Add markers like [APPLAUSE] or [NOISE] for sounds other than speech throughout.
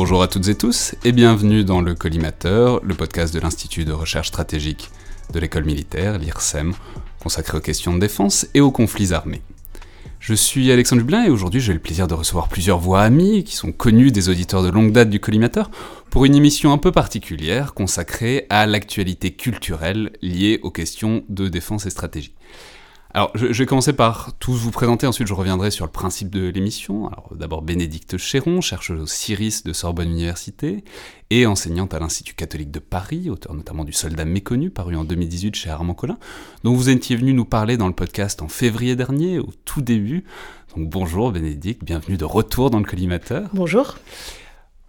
Bonjour à toutes et tous et bienvenue dans le Collimateur, le podcast de l'Institut de recherche stratégique de l'école militaire, l'IRSEM, consacré aux questions de défense et aux conflits armés. Je suis Alexandre Dublin et aujourd'hui j'ai le plaisir de recevoir plusieurs voix amies qui sont connues des auditeurs de longue date du collimateur pour une émission un peu particulière consacrée à l'actualité culturelle liée aux questions de défense et stratégie. Alors, je, vais commencer par tous vous présenter, ensuite je reviendrai sur le principe de l'émission. Alors, d'abord Bénédicte Chéron, chercheuse au CIRIS de Sorbonne Université et enseignante à l'Institut catholique de Paris, auteur notamment du Soldat méconnu, paru en 2018 chez Armand Collin, dont vous étiez venu nous parler dans le podcast en février dernier, au tout début. Donc, bonjour Bénédicte, bienvenue de retour dans le collimateur. Bonjour.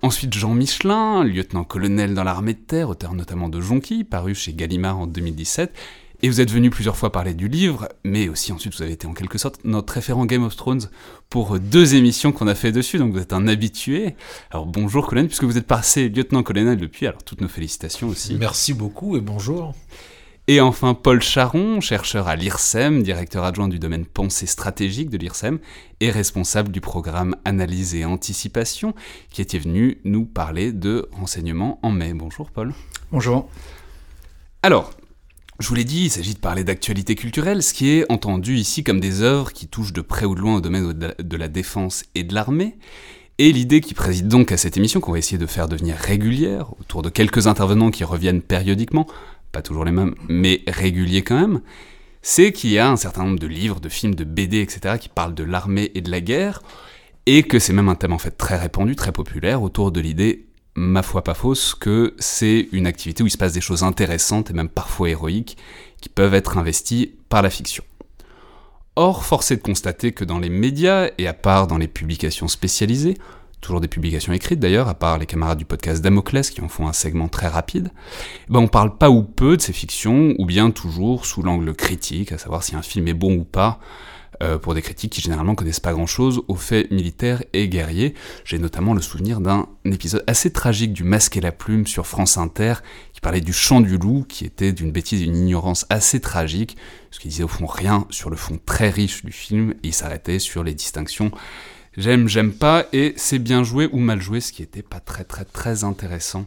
Ensuite, Jean Michelin, lieutenant-colonel dans l'armée de terre, auteur notamment de Jonqui, paru chez Gallimard en 2017, et vous êtes venu plusieurs fois parler du livre, mais aussi ensuite vous avez été en quelque sorte notre référent Game of Thrones pour deux émissions qu'on a fait dessus, donc vous êtes un habitué. Alors bonjour colonel, puisque vous êtes passé lieutenant-colonel depuis, alors toutes nos félicitations aussi. Merci beaucoup et bonjour. Et enfin Paul Charon, chercheur à l'IRSEM, directeur adjoint du domaine pensée stratégique de l'IRSEM et responsable du programme Analyse et Anticipation, qui était venu nous parler de renseignements en mai. Bonjour Paul. Bonjour. Alors, je vous l'ai dit, il s'agit de parler d'actualité culturelle, ce qui est entendu ici comme des œuvres qui touchent de près ou de loin au domaine de la défense et de l'armée. Et l'idée qui préside donc à cette émission, qu'on va essayer de faire devenir régulière, autour de quelques intervenants qui reviennent périodiquement, pas toujours les mêmes, mais réguliers quand même, c'est qu'il y a un certain nombre de livres, de films, de BD, etc., qui parlent de l'armée et de la guerre, et que c'est même un thème en fait très répandu, très populaire, autour de l'idée ma foi pas fausse, que c'est une activité où il se passe des choses intéressantes et même parfois héroïques qui peuvent être investies par la fiction. Or, force est de constater que dans les médias, et à part dans les publications spécialisées, toujours des publications écrites d'ailleurs, à part les camarades du podcast Damoclès qui en font un segment très rapide, eh ben on parle pas ou peu de ces fictions, ou bien toujours sous l'angle critique, à savoir si un film est bon ou pas, euh, pour des critiques qui généralement connaissent pas grand-chose aux faits militaires et guerriers. J'ai notamment le souvenir d'un épisode assez tragique du Masque et la Plume sur France Inter, qui parlait du chant du loup, qui était d'une bêtise d'une ignorance assez tragique, ce qui disait au fond rien sur le fond très riche du film, et il s'arrêtait sur les distinctions j'aime, j'aime pas, et c'est bien joué ou mal joué, ce qui était pas très très très intéressant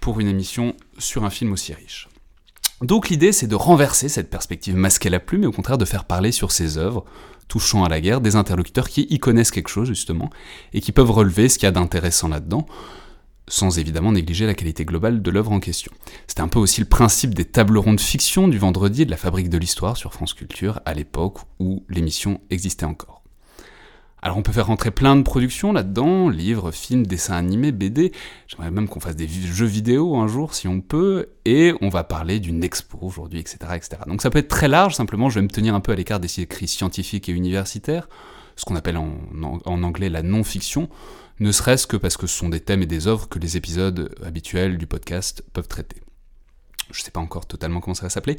pour une émission sur un film aussi riche. Donc l'idée, c'est de renverser cette perspective masquée la plume et au contraire de faire parler sur ces œuvres, touchant à la guerre, des interlocuteurs qui y connaissent quelque chose justement, et qui peuvent relever ce qu'il y a d'intéressant là-dedans, sans évidemment négliger la qualité globale de l'œuvre en question. C'était un peu aussi le principe des tables rondes fiction du vendredi de la Fabrique de l'Histoire sur France Culture, à l'époque où l'émission existait encore. Alors on peut faire rentrer plein de productions là-dedans, livres, films, dessins animés, BD. J'aimerais même qu'on fasse des jeux vidéo un jour si on peut. Et on va parler d'une expo aujourd'hui, etc.. Donc ça peut être très large, simplement je vais me tenir un peu à l'écart des écrits scientifiques et universitaires, ce qu'on appelle en, anglais la non-fiction, ne serait-ce que parce que ce sont des thèmes et des œuvres que les épisodes habituels du podcast peuvent traiter. Je ne sais pas encore totalement comment ça va s'appeler.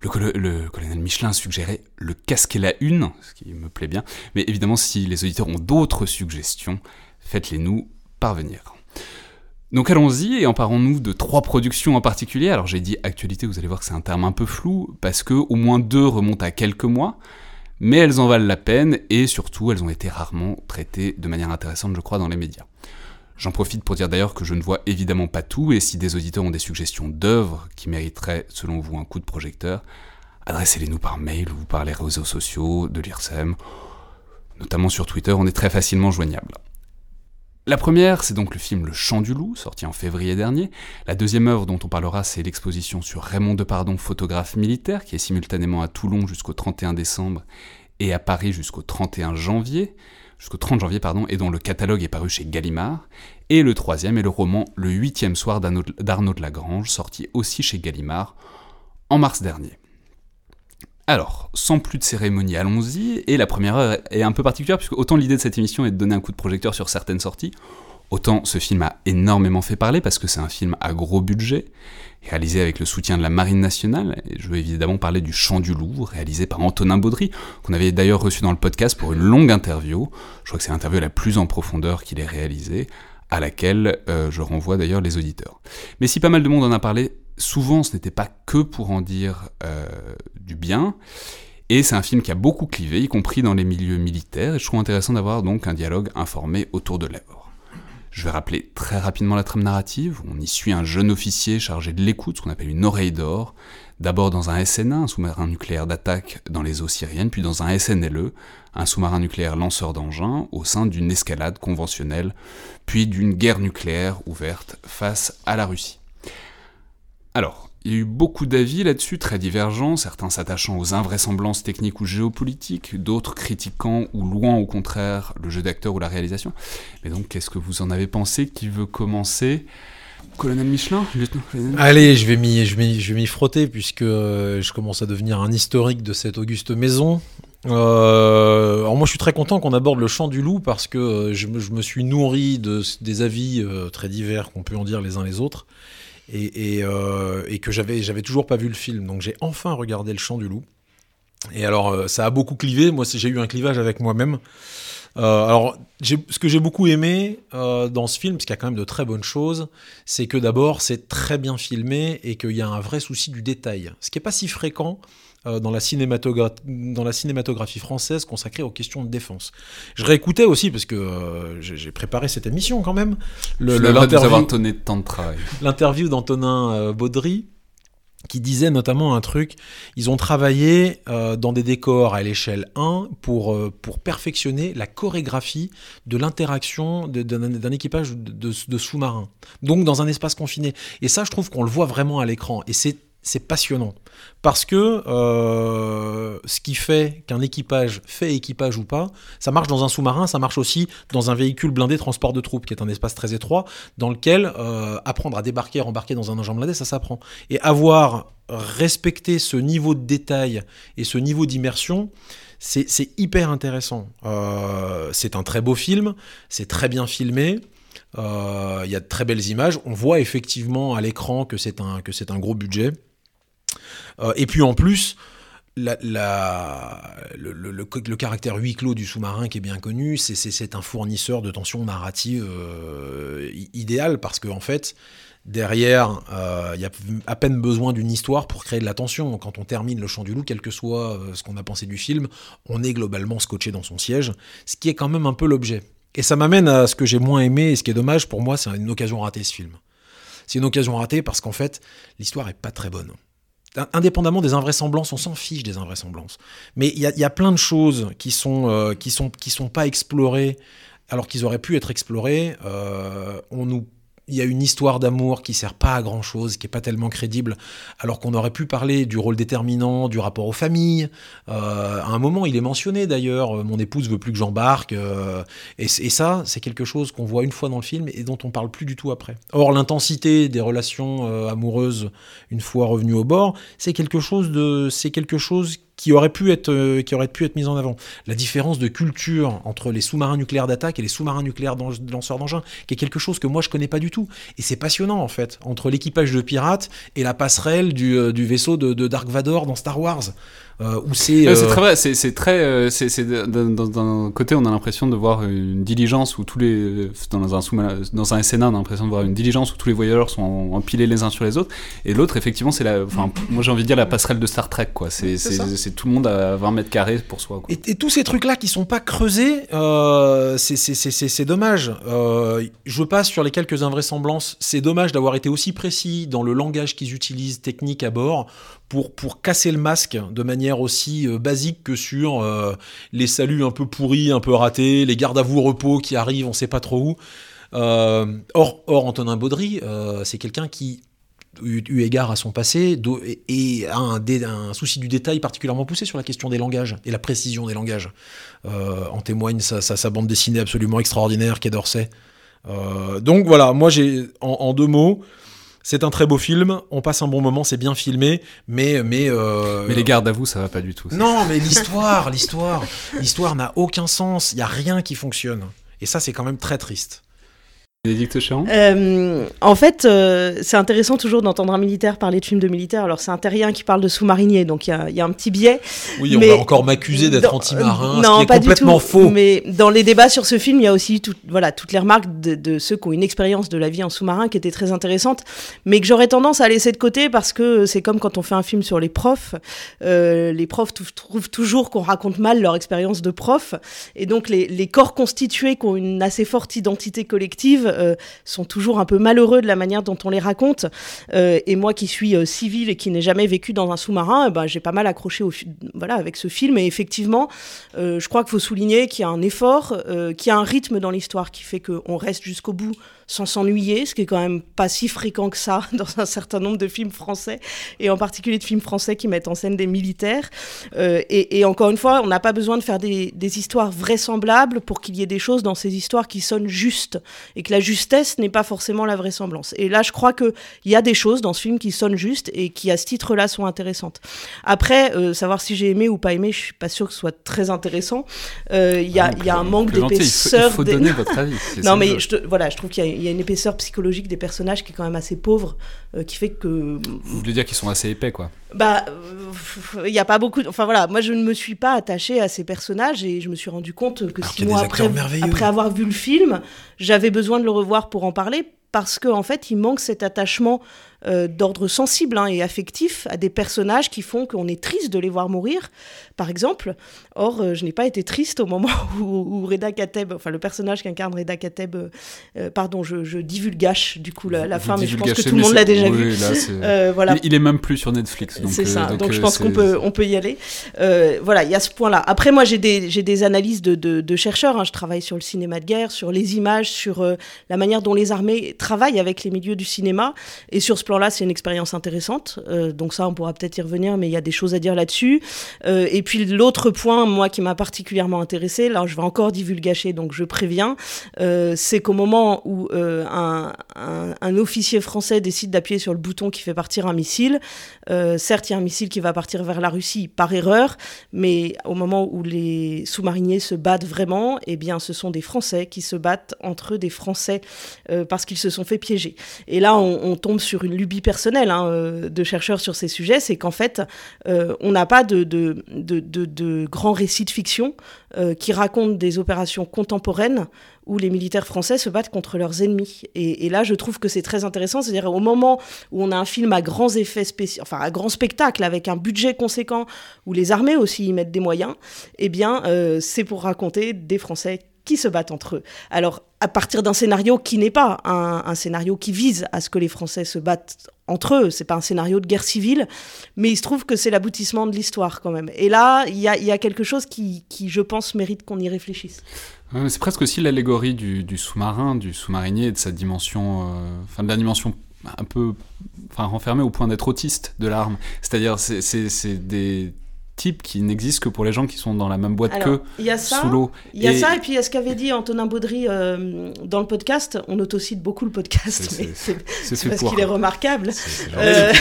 Le, colonel Michelin suggérait le casquer la une, ce qui me plaît bien. Mais évidemment, si les auditeurs ont d'autres suggestions, faites-les nous parvenir. Donc allons-y et emparons-nous de trois productions en particulier. Alors j'ai dit actualité, vous allez voir que c'est un terme un peu flou, parce que au moins deux remontent à quelques mois, mais elles en valent la peine et surtout elles ont été rarement traitées de manière intéressante, je crois, dans les médias. J'en profite pour dire d'ailleurs que je ne vois évidemment pas tout, et si des auditeurs ont des suggestions d'œuvres qui mériteraient, selon vous, un coup de projecteur, adressez-les nous par mail ou par les réseaux sociaux de l'IRSEM, notamment sur Twitter, on est très facilement joignable. La première, c'est donc le film Le Chant du Loup, sorti en février dernier. La deuxième œuvre dont on parlera, c'est l'exposition sur Raymond Depardon, photographe militaire, qui est simultanément à Toulon jusqu'au 31 décembre et à Paris jusqu'au 31 janvier jusqu'au 30 janvier, pardon, et dont le catalogue est paru chez Gallimard. Et le troisième est le roman Le huitième soir d'Arnaud de Lagrange, sorti aussi chez Gallimard en mars dernier. Alors, sans plus de cérémonie, allons-y. Et la première heure est un peu particulière, puisque autant l'idée de cette émission est de donner un coup de projecteur sur certaines sorties, autant ce film a énormément fait parler, parce que c'est un film à gros budget, réalisé avec le soutien de la Marine nationale. Je veux évidemment parler du Chant du Loup, réalisé par Antonin Baudry, qu'on avait d'ailleurs reçu dans le podcast pour une longue interview. Je crois que c'est l'interview la plus en profondeur qu'il ait réalisée, à laquelle euh, je renvoie d'ailleurs les auditeurs. Mais si pas mal de monde en a parlé, souvent ce n'était pas que pour en dire euh, du bien. Et c'est un film qui a beaucoup clivé, y compris dans les milieux militaires, et je trouve intéressant d'avoir donc un dialogue informé autour de l'œuvre. Je vais rappeler très rapidement la trame narrative. On y suit un jeune officier chargé de l'écoute, ce qu'on appelle une oreille d'or, d'abord dans un SNA, un sous-marin nucléaire d'attaque dans les eaux syriennes, puis dans un SNLE, un sous-marin nucléaire lanceur d'engins, au sein d'une escalade conventionnelle, puis d'une guerre nucléaire ouverte face à la Russie. Alors, il y a eu beaucoup d'avis là-dessus, très divergents, certains s'attachant aux invraisemblances techniques ou géopolitiques, d'autres critiquant ou louant au contraire le jeu d'acteur ou la réalisation. Mais donc, qu'est-ce que vous en avez pensé? Qui veut commencer? Colonel Michelin Allez, je vais m'y, frotter puisque euh, je commence à devenir un historique de cette auguste maison. Euh, alors moi je suis très content qu'on aborde le chant du loup parce que euh, je, me, suis nourri de, des avis très divers qu'on peut en dire les uns les autres et, et que j'avais, toujours pas vu le film. Donc j'ai enfin regardé le chant du loup. Et alors ça a beaucoup clivé, moi j'ai eu un clivage avec moi-même. Euh, alors, ce que j'ai beaucoup aimé euh, dans ce film, parce qu'il y a quand même de très bonnes choses, c'est que d'abord, c'est très bien filmé et qu'il y a un vrai souci du détail. Ce qui n'est pas si fréquent euh, dans, la dans la cinématographie française consacrée aux questions de défense. Je réécoutais aussi, parce que j'ai préparé cette émission quand même, l'interview d'Antonin Baudry qui disait notamment un truc, ils ont travaillé euh, dans des décors à l'échelle 1 pour, euh, pour perfectionner la chorégraphie de l'interaction d'un équipage de, de sous-marins. Donc dans un espace confiné. Et ça, je trouve qu'on le voit vraiment à l'écran. Et c'est c'est passionnant. Parce que euh, ce qui fait qu'un équipage fait équipage ou pas, ça marche dans un sous-marin, ça marche aussi dans un véhicule blindé transport de troupes, qui est un espace très étroit, dans lequel euh, apprendre à débarquer, à embarquer dans un engin blindé, ça s'apprend. Et avoir respecté ce niveau de détail et ce niveau d'immersion, c'est hyper intéressant. Euh, c'est un très beau film, c'est très bien filmé. Il y a de très belles images. On voit effectivement à l'écran que c'est un, un gros budget. Euh, et puis en plus, le, caractère huis clos du sous-marin qui est bien connu, c'est un fournisseur de tension narrative euh, idéal parce qu'en en fait, derrière, euh, il y a à peine besoin d'une histoire pour créer de la tension. Quand on termine le chant du loup, quel que soit ce qu'on a pensé du film, on est globalement scotché dans son siège, ce qui est quand même un peu l'objet. Et ça m'amène à ce que j'ai moins aimé et ce qui est dommage pour moi, c'est une occasion ratée ce film. C'est une occasion ratée parce qu'en fait, l'histoire est pas très bonne indépendamment des invraisemblances, on s'en fiche des invraisemblances. Mais il y, a plein de choses qui sont, euh, qui sont, qui sont pas explorées alors qu'ils auraient pu être explorées. Euh, on nous il y a une histoire d'amour qui sert pas à grand chose, qui est pas tellement crédible, alors qu'on aurait pu parler du rôle déterminant, du rapport aux familles. Euh, à un moment, il est mentionné d'ailleurs, mon épouse veut plus que j'embarque, euh, et, ça, c'est quelque chose qu'on voit une fois dans le film et dont on parle plus du tout après. Or, l'intensité des relations euh, amoureuses une fois revenues au bord, c'est quelque chose de, c'est quelque chose qui aurait pu être euh, qui aurait pu être mise en avant. La différence de culture entre les sous-marins nucléaires d'attaque et les sous-marins nucléaires lanceurs d'engins, qui est quelque chose que moi je connais pas du tout. Et c'est passionnant en fait entre l'équipage de pirates et la passerelle du, euh, vaisseau de Dark Vador dans Star Wars. Euh, c'est euh, très c'est très euh, c'est d'un côté on a l'impression de voir une diligence où tous les dans un dans un SNA on a l'impression de voir une diligence où tous les voyageurs sont empilés les uns sur les autres. Et l'autre effectivement c'est la enfin moi j'ai envie de dire la passerelle de Star Trek quoi. C'est c'est tout le monde à 20 mètres carrés pour soi quoi. Et, tous ces trucs là qui sont pas creusés c'est dommage. Je passe sur les quelques invraisemblances c'est dommage d'avoir été aussi précis dans le langage qu'ils utilisent technique à bord pour, pour casser le masque de manière aussi euh, basique que sur euh, les saluts un peu pourris, un peu ratés, les gardes à vous repos qui arrivent, on sait pas trop où. Euh, or, or, Antonin Baudry, c'est quelqu'un qui, eu, égard à son passé, et, a un, souci du détail particulièrement poussé sur la question des langages et la précision des langages. en témoigne sa, sa, bande dessinée absolument extraordinaire, Quai d'Orsay. donc voilà, moi j'ai en, deux mots, c'est un très beau film, on passe un bon moment, c'est bien filmé, mais mais euh, mais les gardes à vous, ça va pas du tout. Non, mais l'histoire, [LAUGHS] l'histoire, l'histoire n'a aucun sens. Il y a rien qui fonctionne. Et ça, c'est quand même très triste. Bénédicte euh, En fait, euh, c'est intéressant toujours d'entendre un militaire parler de films de militaires. Alors, c'est un terrien qui parle de sous-marinier, donc il y, a un petit biais. Oui, on va encore m'accuser d'être anti-marin, ce qui est pas complètement faux. Mais dans les débats sur ce film, il y a aussi voilà, toutes les remarques de, ceux qui ont une expérience de la vie en sous-marin qui étaient très intéressantes, mais que j'aurais tendance à laisser de côté parce que c'est comme quand on fait un film sur les profs. Euh, les profs trouvent toujours qu'on raconte mal leur expérience de prof. Et donc, les, les corps constitués qui ont une assez forte identité collective sont toujours un peu malheureux de la manière dont on les raconte. et moi qui suis civile et qui n'ai jamais vécu dans un sous-marin, ben, j'ai pas mal accroché au, voilà, avec ce film. Et effectivement, je crois qu'il faut souligner qu'il y a un effort, qu'il y a un rythme dans l'histoire qui fait qu'on reste jusqu'au bout sans s'ennuyer, ce qui est quand même pas si fréquent que ça [LAUGHS] dans un certain nombre de films français, et en particulier de films français qui mettent en scène des militaires. Euh, et, encore une fois, on n'a pas besoin de faire des, histoires vraisemblables pour qu'il y ait des choses dans ces histoires qui sonnent justes, et que la justesse n'est pas forcément la vraisemblance. Et là, je crois qu'il y a des choses dans ce film qui sonnent justes et qui, à ce titre-là, sont intéressantes. Après, euh, savoir si j'ai aimé ou pas aimé, je suis pas sûr que ce soit très intéressant. Euh, il y, a, y a un manque d'épaisseur. Il faut, donner [LAUGHS] votre avis. non, mais je voilà, je trouve qu'il y a il y a une épaisseur psychologique des personnages qui est quand même assez pauvre, euh, qui fait que. Vous voulez dire qu'ils sont assez épais, quoi Bah, il euh, n'y a pas beaucoup. Enfin voilà, moi je ne me suis pas attachée à ces personnages et je me suis rendu compte que six mois après, après avoir vu le film, j'avais besoin de le revoir pour en parler parce qu'en en fait, il manque cet attachement euh, d'ordre sensible hein, et affectif à des personnages qui font qu'on est triste de les voir mourir, par exemple. Or, euh, je n'ai pas été triste au moment [LAUGHS] où, Reda Kateb, enfin le personnage qu'incarne Reda Kateb, euh, pardon, je, je, divulgache du coup la, fin, mais je pense que tout le monde l'a déjà vu. [LAUGHS] voilà. il, est même plus sur Netflix. C'est ça, donc, je pense qu'on peut, on peut y aller. voilà, il y a ce point-là. Après, moi, j'ai des, des analyses de, de, chercheurs. Hein. Je travaille sur le cinéma de guerre, sur les images, sur la manière dont les armées travaillent avec les milieux du cinéma et sur ce plan-là, c'est une expérience intéressante. Euh, donc ça, on pourra peut-être y revenir, mais il y a des choses à dire là-dessus. Euh, et puis l'autre point, moi, qui m'a particulièrement intéressé, là, je vais encore divulgacher, donc je préviens, euh, c'est qu'au moment où un, officier français décide d'appuyer sur le bouton qui fait partir un missile, certes, il y a un missile qui va partir vers la Russie par erreur, mais au moment où les sous-mariniers se battent vraiment, eh bien, ce sont des Français qui se battent entre eux, des Français, parce qu'ils se sont fait piéger. Et là, on, on tombe sur une lubie personnelle hein, euh, de chercheurs sur ces sujets, c'est qu'en fait, euh, on n'a pas de, grands récits de fiction euh, qui racontent des opérations contemporaines où les militaires français se battent contre leurs ennemis. Et, là, je trouve que c'est très intéressant, c'est-à-dire au moment où on a un film à grands effets spéciaux, enfin à grand spectacle, avec un budget conséquent, où les armées aussi y mettent des moyens, eh bien, c'est pour raconter des Français qui se battent entre eux. Alors, à partir d'un scénario qui n'est pas un, scénario qui vise à ce que les Français se battent entre eux, c'est pas un scénario de guerre civile, mais il se trouve que c'est l'aboutissement de l'histoire quand même. Et là, il y a, quelque chose qui, je pense, mérite qu'on y réfléchisse. c'est presque aussi l'allégorie du, sous-marin, du sous-marinier, de sa dimension, euh, enfin de la dimension un peu, enfin renfermée au point d'être autiste de l'arme. C'est-à-dire, c'est des type qui n'existe que pour les gens qui sont dans la même boîte que sous l'eau. Il y a ça, et puis il y a ce qu'avait dit Antonin Baudry euh, dans le podcast. On autocite beaucoup le podcast, mais c'est parce qu'il est remarquable. Euh,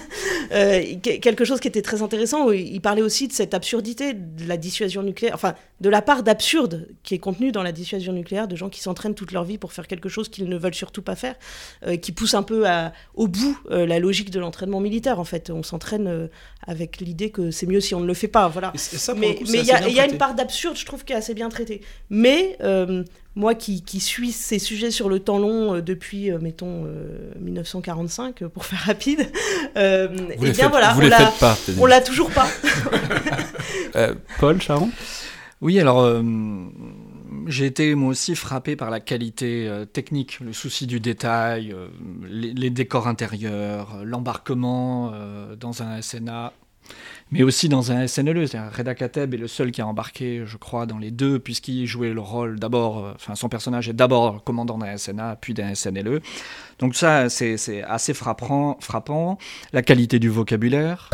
[LAUGHS] euh, quelque chose qui était très intéressant, où il parlait aussi de cette absurdité de la dissuasion nucléaire, enfin de la part d'absurde qui est contenue dans la dissuasion nucléaire, de gens qui s'entraînent toute leur vie pour faire quelque chose qu'ils ne veulent surtout pas faire, qui pousse un peu à, au bout la logique de l'entraînement militaire. En fait, on s'entraîne avec l'idée que c'est mieux si on ne le fait pas. Voilà. mais il y, a une part d'absurde, je trouve, qui est assez bien traitée. Mais euh, moi qui, qui, suis ces sujets sur le temps long euh, depuis, euh, mettons, 1945, pour faire rapide, et eh bien voilà, on l'a toujours pas. [LAUGHS] [LAUGHS] Paul, Charon Oui, alors j'ai été moi aussi frappé par la qualité technique, le souci du détail, les, les, décors intérieurs, l'embarquement dans un SNA mais aussi dans un SNLE. Reda Kateb est le seul qui a embarqué, je crois, dans les deux, puisqu'il jouait le rôle d'abord, euh, enfin son personnage est d'abord commandant d'un SNA, puis d'un SNLE. Donc ça, c'est assez frappant, frappant. La qualité du vocabulaire.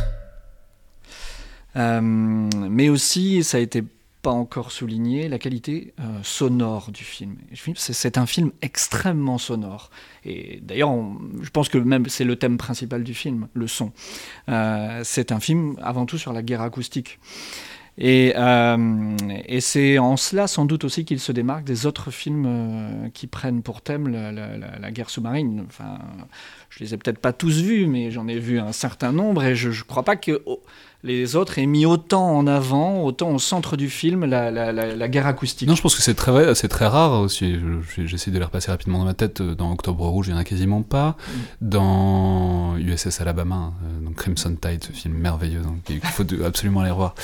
Euh, mais aussi, ça a été pas encore souligné la qualité euh, sonore du film. C'est un film extrêmement sonore. Et d'ailleurs, je pense que même c'est le thème principal du film, le son. Euh, c'est un film avant tout sur la guerre acoustique. Et, euh, et c'est en cela sans doute aussi qu'il se démarque des autres films qui prennent pour thème la, guerre sous-marine. Enfin, je les ai peut-être pas tous vus, mais j'en ai vu un certain nombre et je ne crois pas que les autres aient mis autant en avant, autant au centre du film, la, la, la, guerre acoustique. Non, je pense que c'est très, c'est très rare aussi. J'essaie de les repasser rapidement dans ma tête. Dans Octobre Rouge, il n'y en a quasiment pas. Mm. Dans USS Alabama, euh, donc Crimson Tide, ce film merveilleux, donc il faut absolument aller revoir.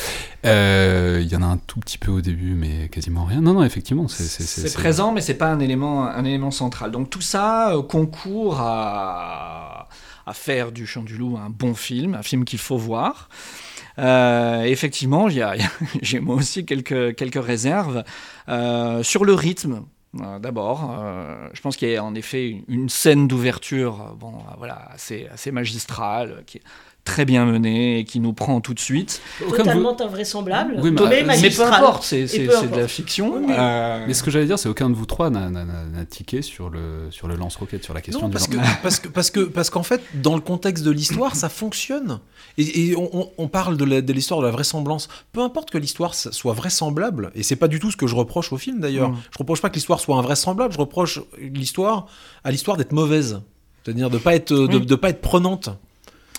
Euh, il y en a un tout petit peu au début, mais quasiment rien. Non, non, effectivement, c'est présent, mais c'est pas un élément, un élément central. Donc tout ça euh, concourt à, à faire du Chant du Loup un bon film, un film qu'il faut voir. Euh, effectivement, j'ai [LAUGHS] moi aussi quelques, quelques réserves euh, sur le rythme. Euh, d'abord, je pense qu'il y a en effet une, scène d'ouverture, bon, voilà, assez, assez magistrale, très bien menée et qui nous prend tout de suite. Totalement invraisemblable, oui, mais, mais, peu importe, c'est de la fiction. Euh, mais ce que j'allais dire, c'est aucun de vous trois n'a tiqué sur le, sur le lance-roquette, sur la question non, parce que, parce que parce que parce qu'en fait, dans le contexte de l'histoire, ça fonctionne. Et, on, parle de l'histoire de, la vraisemblance. Peu importe que l'histoire soit vraisemblable, et c'est pas du tout ce que je reproche au film d'ailleurs. Mm. Je reproche pas que l'histoire soit invraisemblable, je reproche l'histoire à l'histoire d'être mauvaise, c'est-à-dire de pas être de, de pas être prenante.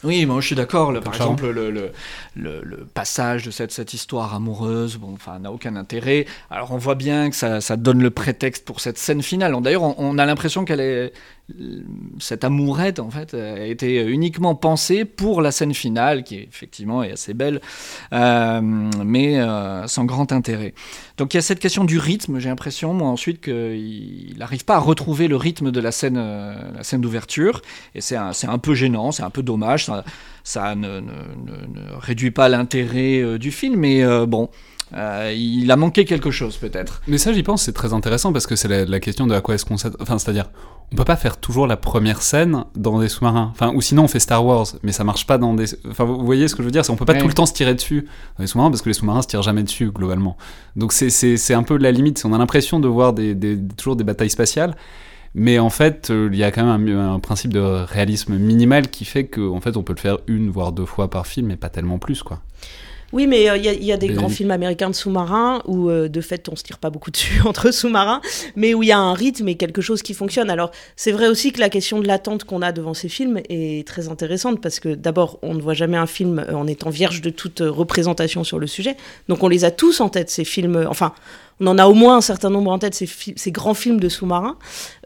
Oui, moi je suis d'accord. Par exemple, le, le, le, passage de cette, cette histoire amoureuse, bon, enfin, n'a aucun intérêt. Alors on voit bien que ça, ça donne le prétexte pour cette scène finale. D'ailleurs, on, a l'impression qu'elle est cette amourette en fait a été uniquement pensée pour la scène finale, qui effectivement est assez belle, euh, mais euh, sans grand intérêt. Donc il y a cette question du rythme. J'ai l'impression, moi ensuite, qu'il n'arrive pas à retrouver le rythme de la scène, euh, la scène d'ouverture, et c'est un, un, peu gênant, c'est un peu dommage. Ça, ne, réduit pas l'intérêt du film, mais bon. Euh, il a manqué quelque chose peut-être. Mais ça, j'y pense, c'est très intéressant parce que c'est la, question de à quoi est-ce qu'on s'attend. Enfin, c'est-à-dire, on peut pas faire toujours la première scène dans des sous-marins. Enfin, ou sinon on fait Star Wars, mais ça marche pas dans des. Enfin, vous voyez ce que je veux dire On peut pas tout le temps se tirer dessus dans les sous-marins parce que les sous-marins se tirent jamais dessus globalement. Donc c'est un peu la limite. On a l'impression de voir des, toujours des batailles spatiales. Mais en fait, euh, il y a quand même un, un, principe de réalisme minimal qui fait qu'en en fait, on peut le faire une voire deux fois par film, mais pas tellement plus, quoi. Oui, mais euh, il y, a des grands films américains de sous-marins où, euh, de fait, on se tire pas beaucoup dessus [LAUGHS] entre sous-marins, mais où il y a un rythme et quelque chose qui fonctionne. Alors, c'est vrai aussi que la question de l'attente qu'on a devant ces films est très intéressante parce que, d'abord, on ne voit jamais un film euh, en étant vierge de toute représentation sur le sujet. Donc, on les a tous en tête, ces films. Enfin, on en a au moins un certain nombre en tête, ces, grands films de sous-marins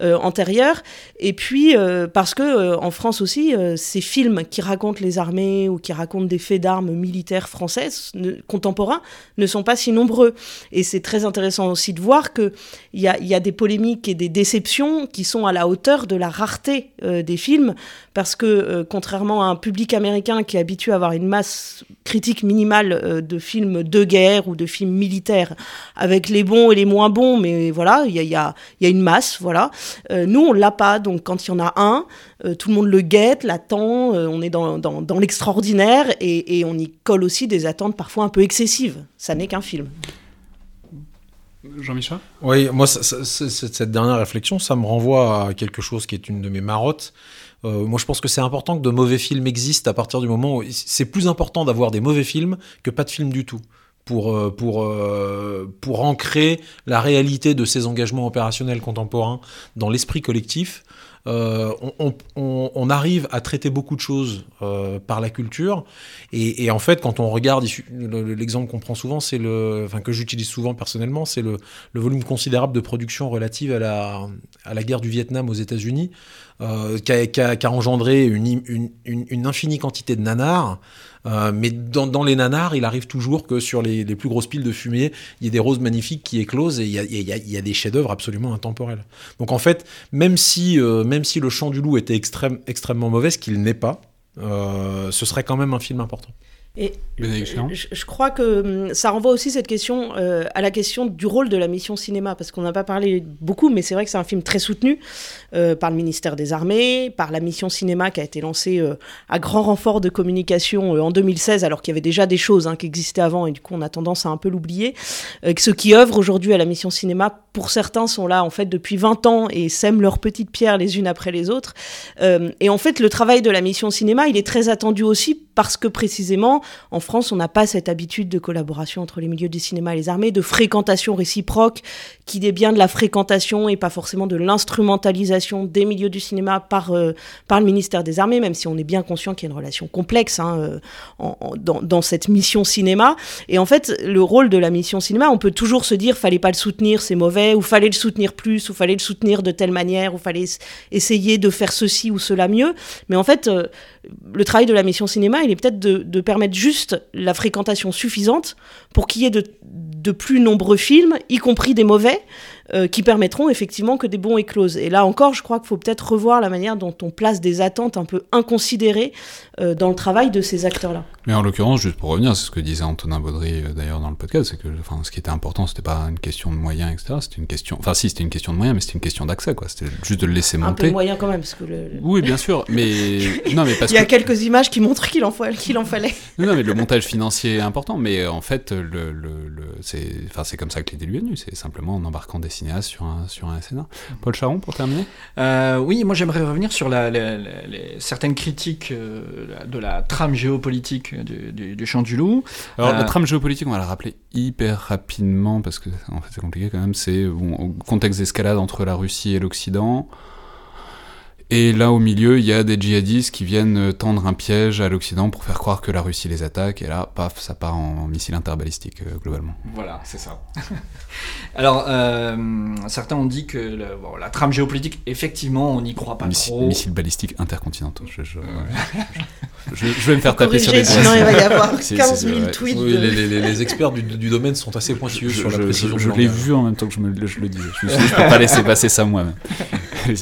euh, antérieurs. Et puis, euh, parce que euh, en France aussi, ces films qui racontent les armées ou qui racontent des faits d'armes militaires françaises contemporains ne sont pas si nombreux. Et c'est très intéressant aussi de voir qu'il y y a des polémiques et des déceptions qui sont à la hauteur de la rareté des films parce que contrairement à un public américain qui est habitué à avoir une masse critique minimale de films de guerre ou de films militaires, avec les bons et les moins bons, mais voilà, il y a, y, a, y a, une masse, voilà. Euh, nous, on l'a pas, donc quand il y en a un, tout le monde le guette, l'attend, on est dans, dans, dans l'extraordinaire et, et on y colle aussi des attentes parfois un peu excessives. Ça n'est qu'un film. Jean-Michel? Oui, moi, cette dernière réflexion, ça me renvoie à quelque chose qui est une de mes marottes. Euh, moi, je pense que c'est important que de mauvais films existent à partir du moment où c'est plus important d'avoir des mauvais films que pas de films du tout. Pour, euh, pour, euh, pour ancrer la réalité de ces engagements opérationnels contemporains dans l'esprit collectif, euh, on, arrive à traiter beaucoup de choses par la culture. Et, en fait, quand on regarde, l'exemple qu'on prend souvent, c'est le, enfin que j'utilise souvent personnellement, c'est le, volume considérable de production relative à la, à la guerre du Vietnam aux États-Unis, qui, a, engendré une, une, infinie quantité de nanars. Euh, mais dans, les nanars, il arrive toujours que sur les, plus grosses piles de fumée, il y ait des roses magnifiques qui éclosent et il y a, des chefs-d'œuvre absolument intemporels. Donc en fait, même si, euh, même si le chant du loup était extrême, extrêmement mauvais, ce qu'il n'est pas, euh, ce serait quand même un film important. Et je, crois que hum, ça renvoie aussi cette question euh, à la question du rôle de la mission cinéma, parce qu'on n'a pas parlé beaucoup, mais c'est vrai que c'est un film très soutenu euh, par le ministère des Armées, par la mission cinéma qui a été lancée euh, à grand renfort de communication en 2016, alors qu'il y avait déjà des choses hein, qui existaient avant, et du coup on a tendance à un peu l'oublier. ceux qui œuvrent aujourd'hui à la mission cinéma, pour certains, sont là en fait depuis 20 ans et sèment leurs petites pierres les unes après les autres. et en fait, le travail de la mission cinéma, il est très attendu aussi parce que précisément, En France, on n'a pas cette habitude de collaboration entre les milieux du cinéma et les armées, de fréquentation réciproque, qui est bien de la fréquentation et pas forcément de l'instrumentalisation des milieux du cinéma par, euh, par le ministère des Armées, même si on est bien conscient qu'il y a une relation complexe hein, euh, dans, cette mission cinéma. Et en fait, le rôle de la mission cinéma, on peut toujours se dire, fallait pas le soutenir, c'est mauvais, ou fallait le soutenir plus, ou fallait le soutenir de telle manière, ou fallait essayer de faire ceci ou cela mieux. Mais en fait, euh, le travail de la mission cinéma, il est peut-être de, permettre juste la fréquentation suffisante pour qu'il y ait de, plus nombreux films, y compris des mauvais, euh, qui permettront effectivement que des bons éclosent. Et là encore, je crois qu'il faut peut-être revoir la manière dont on place des attentes un peu inconsidérées euh, dans le travail de ces acteurs-là. Mais en l'occurrence, juste pour revenir, c'est ce que disait Antonin Baudry euh, d'ailleurs dans le podcast, c'est que enfin, ce qui était important, c'était pas une question de moyens, etc. C'était une question, enfin si, c'était une question de moyens, mais c'était une question d'accès, quoi. C'était juste de le laisser monter. Un peu de moyens quand même, parce que le... Oui, bien sûr, mais [LAUGHS] non, mais parce il y a quelques images qui montrent qu'il en, qu'il en fallait. [LAUGHS] Non, mais le montage financier est important, mais en fait, le, le, c'est, enfin, c'est comme ça que l'idée lui est venue. C'est simplement en embarquant des cinéastes sur un sur un Paul Charon, pour terminer euh, Oui, moi j'aimerais revenir sur la, certaines critiques euh, de la trame géopolitique du, Champ du Loup. Alors la euh, trame géopolitique, on va la rappeler hyper rapidement, parce que en fait c'est compliqué quand même, c'est bon, contexte d'escalade entre la Russie et l'Occident. Et là, au milieu, il y a des djihadistes qui viennent euh, tendre un piège à l'Occident pour faire croire que la Russie les attaque. Et là, paf, ça part en, missile interbalistique, euh, globalement. Voilà, c'est ça. [LAUGHS] Alors, euh, certains ont dit que la trame géopolitique, effectivement, on n'y croit pas trop. Missiles balistiques intercontinentaux. Je, je, vais me faire taper sur les doigts. Sinon, il va y avoir [LAUGHS] 15 000 tweets. Oui, les, experts du, domaine sont assez pointilleux sur la précision. Je, l'ai vu en même temps que je, me, le disais. Je ne peux pas laisser passer ça moi-même. [LAUGHS]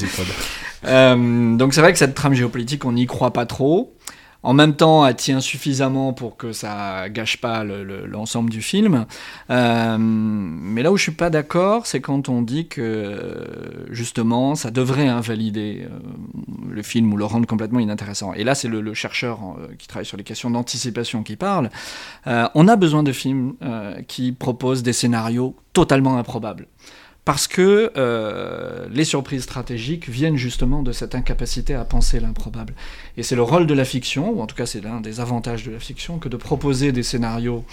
Euh, donc c'est vrai que cette trame géopolitique, on n'y croit pas trop. En même temps, elle tient suffisamment pour que ça gâche pas l'ensemble du film. Euh, mais là où je suis pas d'accord, c'est quand on dit que justement, ça devrait invalider euh, le film ou le rendre complètement inintéressant. Et là, c'est le, chercheur qui travaille sur les questions d'anticipation qui parle. on a besoin de films qui proposent des scénarios totalement improbables parce que euh, les surprises stratégiques viennent justement de cette incapacité à penser l'improbable. Et c'est le rôle de la fiction, ou en tout cas c'est l'un des avantages de la fiction, que de proposer des scénarios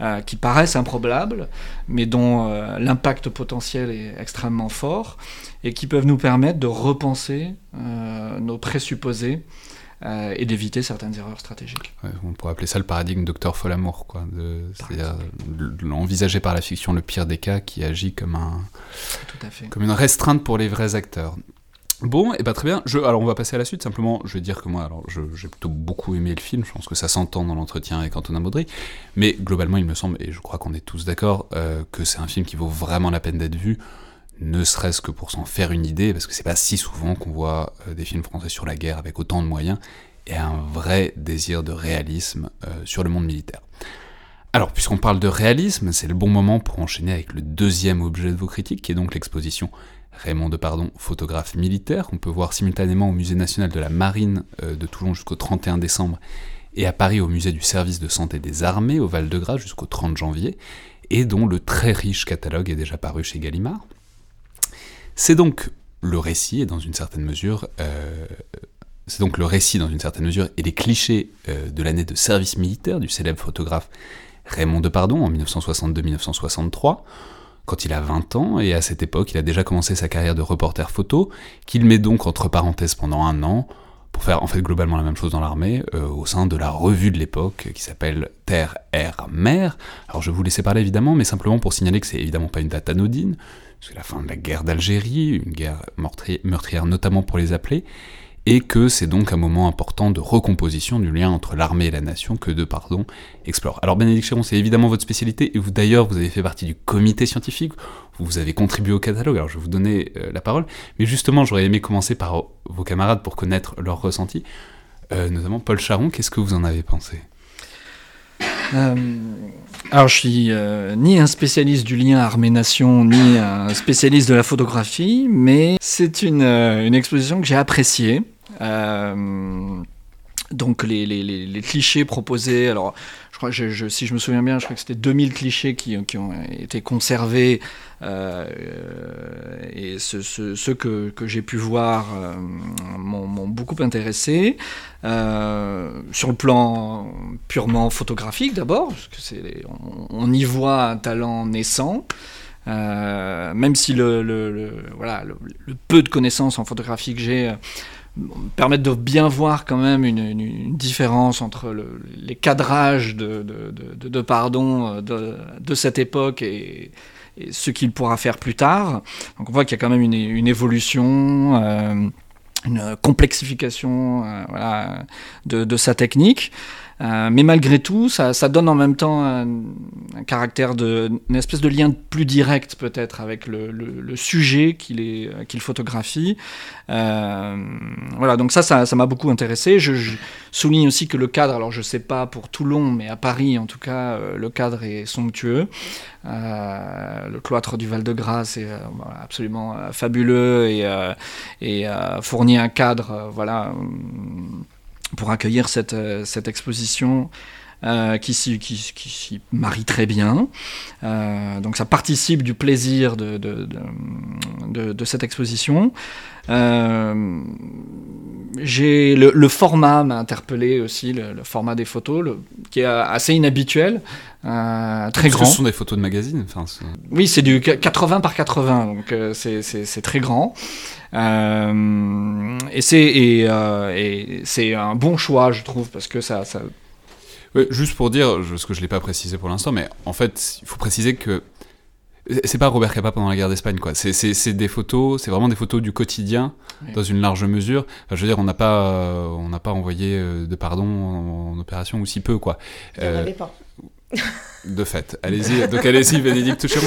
euh, qui paraissent improbables, mais dont euh, l'impact potentiel est extrêmement fort, et qui peuvent nous permettre de repenser nos présupposés euh, et d'éviter certaines erreurs stratégiques. on pourrait appeler ça le paradigme Docteur Folamour, quoi. C'est-à-dire envisager par la fiction le pire des cas qui agit comme, un, comme une restreinte pour les vrais acteurs. Bon, et bah très bien. Je, alors on va passer à la suite. Simplement, je vais dire que moi, alors j'ai plutôt beaucoup aimé le film. Je pense que ça s'entend dans l'entretien avec Antonin Baudry. Mais globalement, il me semble, et je crois qu'on est tous d'accord, euh, que c'est un film qui vaut vraiment la peine d'être vu ne serait-ce que pour s'en faire une idée, parce que c'est pas si souvent qu'on voit euh, des films français sur la guerre avec autant de moyens, et un vrai désir de réalisme euh, sur le monde militaire. Alors, puisqu'on parle de réalisme, c'est le bon moment pour enchaîner avec le deuxième objet de vos critiques, qui est donc l'exposition Raymond Depardon, photographe militaire, qu'on peut voir simultanément au Musée national de la Marine euh, de Toulon jusqu'au 31 décembre, et à Paris au Musée du service de santé des armées au Val-de-Grâce jusqu'au 30 janvier, et dont le très riche catalogue est déjà paru chez Gallimard. C'est donc le récit, et dans une certaine mesure, euh, c'est donc le récit dans une certaine mesure et les clichés euh, de l'année de service militaire du célèbre photographe Raymond Depardon en 1962-1963, quand il a 20 ans, et à cette époque il a déjà commencé sa carrière de reporter photo, qu'il met donc entre parenthèses pendant un an, pour faire en fait globalement la même chose dans l'armée, euh, au sein de la revue de l'époque qui s'appelle Terre, Air, Mer. Alors je vous laisser parler évidemment, mais simplement pour signaler que c'est évidemment pas une date anodine, c'est la fin de la guerre d'Algérie, une guerre meurtrière notamment pour les appelés, et que c'est donc un moment important de recomposition du lien entre l'armée et la nation que de pardon explore. Alors Bénédicte Chéron, c'est évidemment votre spécialité, et vous d'ailleurs, vous avez fait partie du comité scientifique, vous avez contribué au catalogue, alors je vais vous donner euh, la parole, mais justement j'aurais aimé commencer par vos camarades pour connaître leurs ressentis, euh, notamment Paul Charon, qu'est-ce que vous en avez pensé? Euh, alors, je suis ni un spécialiste du lien armée-nation, ni un spécialiste de la photographie, mais c'est une, exposition que j'ai appréciée. Donc, les, les, les, clichés proposés, alors, je crois, si je me souviens bien, je crois que c'était 2000 clichés qui, ont été conservés euh, et ceux, que, j'ai pu voir euh, m'ont beaucoup intéressé. sur le plan purement photographique d'abord, parce que c'est, on, y voit un talent naissant. même si le, voilà, le, peu de connaissances en photographie que j'ai permettre de bien voir quand même une, différence entre les cadrages de, pardon euh, de, cette époque et, ce qu'il pourra faire plus tard. Donc on voit qu'il y a quand même une, évolution, euh, une complexification euh, de, sa technique. Euh, mais malgré tout, ça, donne en même temps un, caractère de, une espèce de lien plus direct peut-être avec le, sujet qu'il qu'il photographie. Euh, voilà, donc ça, ça m'a beaucoup intéressé. Je, souligne aussi que le cadre, alors je sais pas pour Toulon, mais à Paris en tout cas, euh, le cadre est somptueux. le cloître du Val-de-Grâce est absolument fabuleux et, et fournit un cadre, voilà pour accueillir cette, euh, cette exposition euh, qui s'y marie très bien. Euh, donc ça participe du plaisir de, de, de, de cette exposition. Euh, le, le, format m'a interpellé aussi, le, format des photos, le, qui est assez inhabituel, euh, très grand. ce sont des photos de magazine. Enfin, oui, c'est du 80 par 80, donc c'est très grand. Euh, et c'est et, et c'est un bon choix, je trouve, parce que ça, ça juste pour dire, ce que je ne l'ai pas précisé pour l'instant, mais en fait, il faut préciser que c'est pas Robert Capa pendant la guerre d'Espagne, quoi. C'est des photos, c'est vraiment des photos du quotidien, dans une large mesure. je veux dire, on n'a pas, euh, on n'a pas envoyé euh, de pardon en, opération, ou si peu, quoi. Il n'y en avait pas. De fait, allez-y. Donc allez-y, Bénédicte Chéron.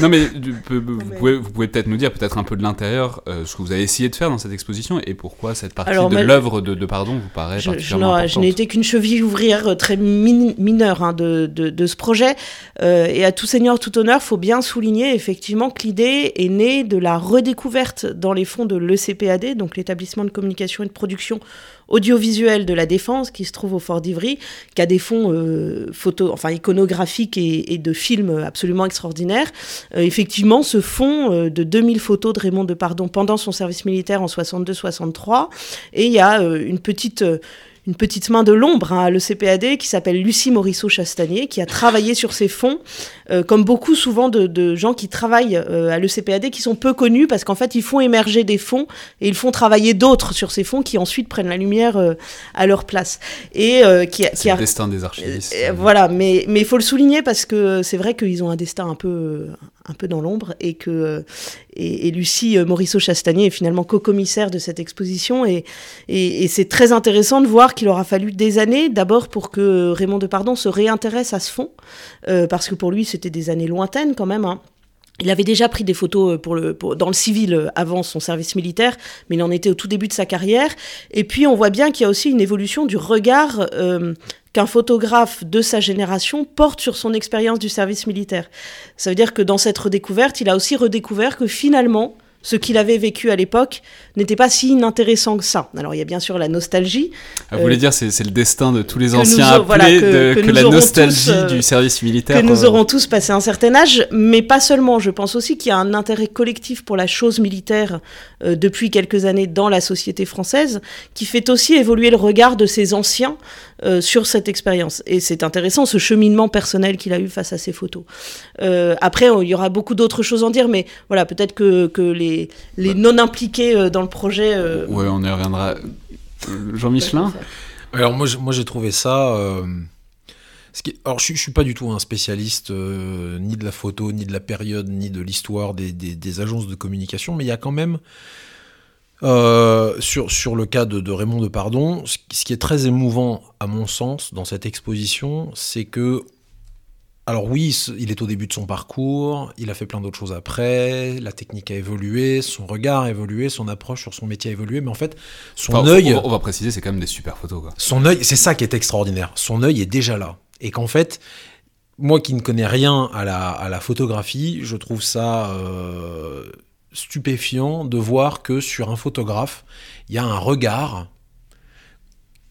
Non, mais vous pouvez, vous pouvez peut-être nous dire peut-être un peu de l'intérieur euh, ce que vous avez essayé de faire dans cette exposition et pourquoi cette partie de l'œuvre de, Pardon vous paraît je, particulièrement je, je n'ai été qu'une cheville ouvrière euh, très mineure hein, de, de, ce projet. Euh, et à tout seigneur, tout honneur, faut bien souligner effectivement que l'idée est née de la redécouverte dans les fonds de l'ECPAD, donc l'établissement de communication et de production audiovisuel de la Défense qui se trouve au Fort d'Ivry, qui a des fonds euh, photo, enfin iconographiques et, de films absolument extraordinaires. Euh, effectivement, ce fonds euh, de 2000 photos de Raymond Depardon pendant son service militaire en 62-63, et il y a une petite une petite main de l'ombre hein, à l'ECPAD qui s'appelle Lucie Morisseau-Chastanier, qui a travaillé sur ces fonds, euh, comme beaucoup souvent de, gens qui travaillent euh, à l'ECPAD qui sont peu connus parce qu'en fait ils font émerger des fonds et ils font travailler d'autres sur ces fonds qui ensuite prennent la lumière euh, à leur place. Et qui, qui le destin des archivistes. voilà, mais il faut le souligner parce que c'est vrai qu'ils ont un destin un peu un peu dans l'ombre et que et, Lucie euh, Morisseau-Chastanier est finalement co-commissaire de cette exposition et, et, c'est très intéressant de voir qu'il aura fallu des années d'abord pour que Raymond Depardon se réintéresse à ce fond euh, parce que pour lui c'était des années lointaines quand même. Hein. Il avait déjà pris des photos euh, pour le, dans le civil avant son service militaire, mais il en était au tout début de sa carrière. Et puis on voit bien qu'il y a aussi une évolution du regard qu'un photographe de sa génération porte sur son expérience du service militaire. Ça veut dire que dans cette redécouverte, il a aussi redécouvert que finalement, ce qu'il avait vécu à l'époque n'était pas si inintéressant que ça. Alors il y a bien sûr la nostalgie. Ah, vous voulez euh, dire c'est c'est le destin de tous les anciens appelés que, la nostalgie euh, du service militaire. Que nous aurons tous passé un certain âge, mais pas seulement. Je pense aussi qu'il y a un intérêt collectif pour la chose militaire euh, depuis quelques années dans la société française, qui fait aussi évoluer le regard de ces anciens sur cette expérience. Et c'est intéressant ce cheminement personnel qu'il a eu face à ces photos. après, il y aura beaucoup d'autres choses à en dire, mais voilà, peut-être que, que les les, non impliqués euh, dans le projet. Euh, ouais, on y reviendra. Jean Michelin Alors moi, moi j'ai trouvé ça. Euh, alors je, ne suis pas du tout un spécialiste ni de la photo, ni de la période, ni de l'histoire des, agences de communication, mais il y a quand même sur, sur le cas de, de Raymond Depardon, ce, ce qui est très émouvant à mon sens dans cette exposition, c'est que alors oui, il est au début de son parcours, il a fait plein d'autres choses après, la technique a évolué, son regard a évolué, son approche sur son métier a évolué, mais en fait, son œil... On, va préciser, c'est quand même des super photos. Quoi. Son œil, c'est ça qui est extraordinaire, son œil est déjà là. Et qu'en fait, moi qui ne connais rien à la, photographie, je trouve ça euh, stupéfiant de voir que sur un photographe, il y a un regard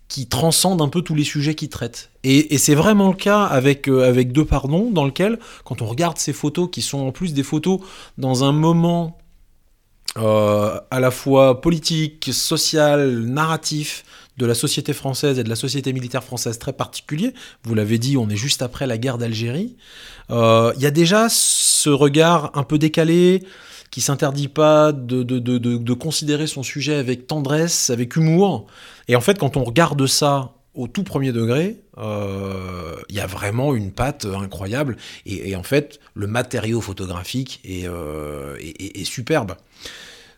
qui transcende un peu tous les sujets qu'il traite. Et, c'est vraiment le cas avec, euh, avec Deux Pardons, dans lequel, quand on regarde ces photos, qui sont en plus des photos dans un moment à la fois politique, social, narratif de la société française et de la société militaire française très particulier. Vous l'avez dit, on est juste après la guerre d'Algérie. Il y a déjà ce regard un peu décalé, qui s'interdit pas de, de, de, de, considérer son sujet avec tendresse, avec humour. Et en fait, quand on regarde ça au tout premier degré, euh, il y a vraiment une patte incroyable. Et, en fait, le matériau photographique est, euh, est, superbe.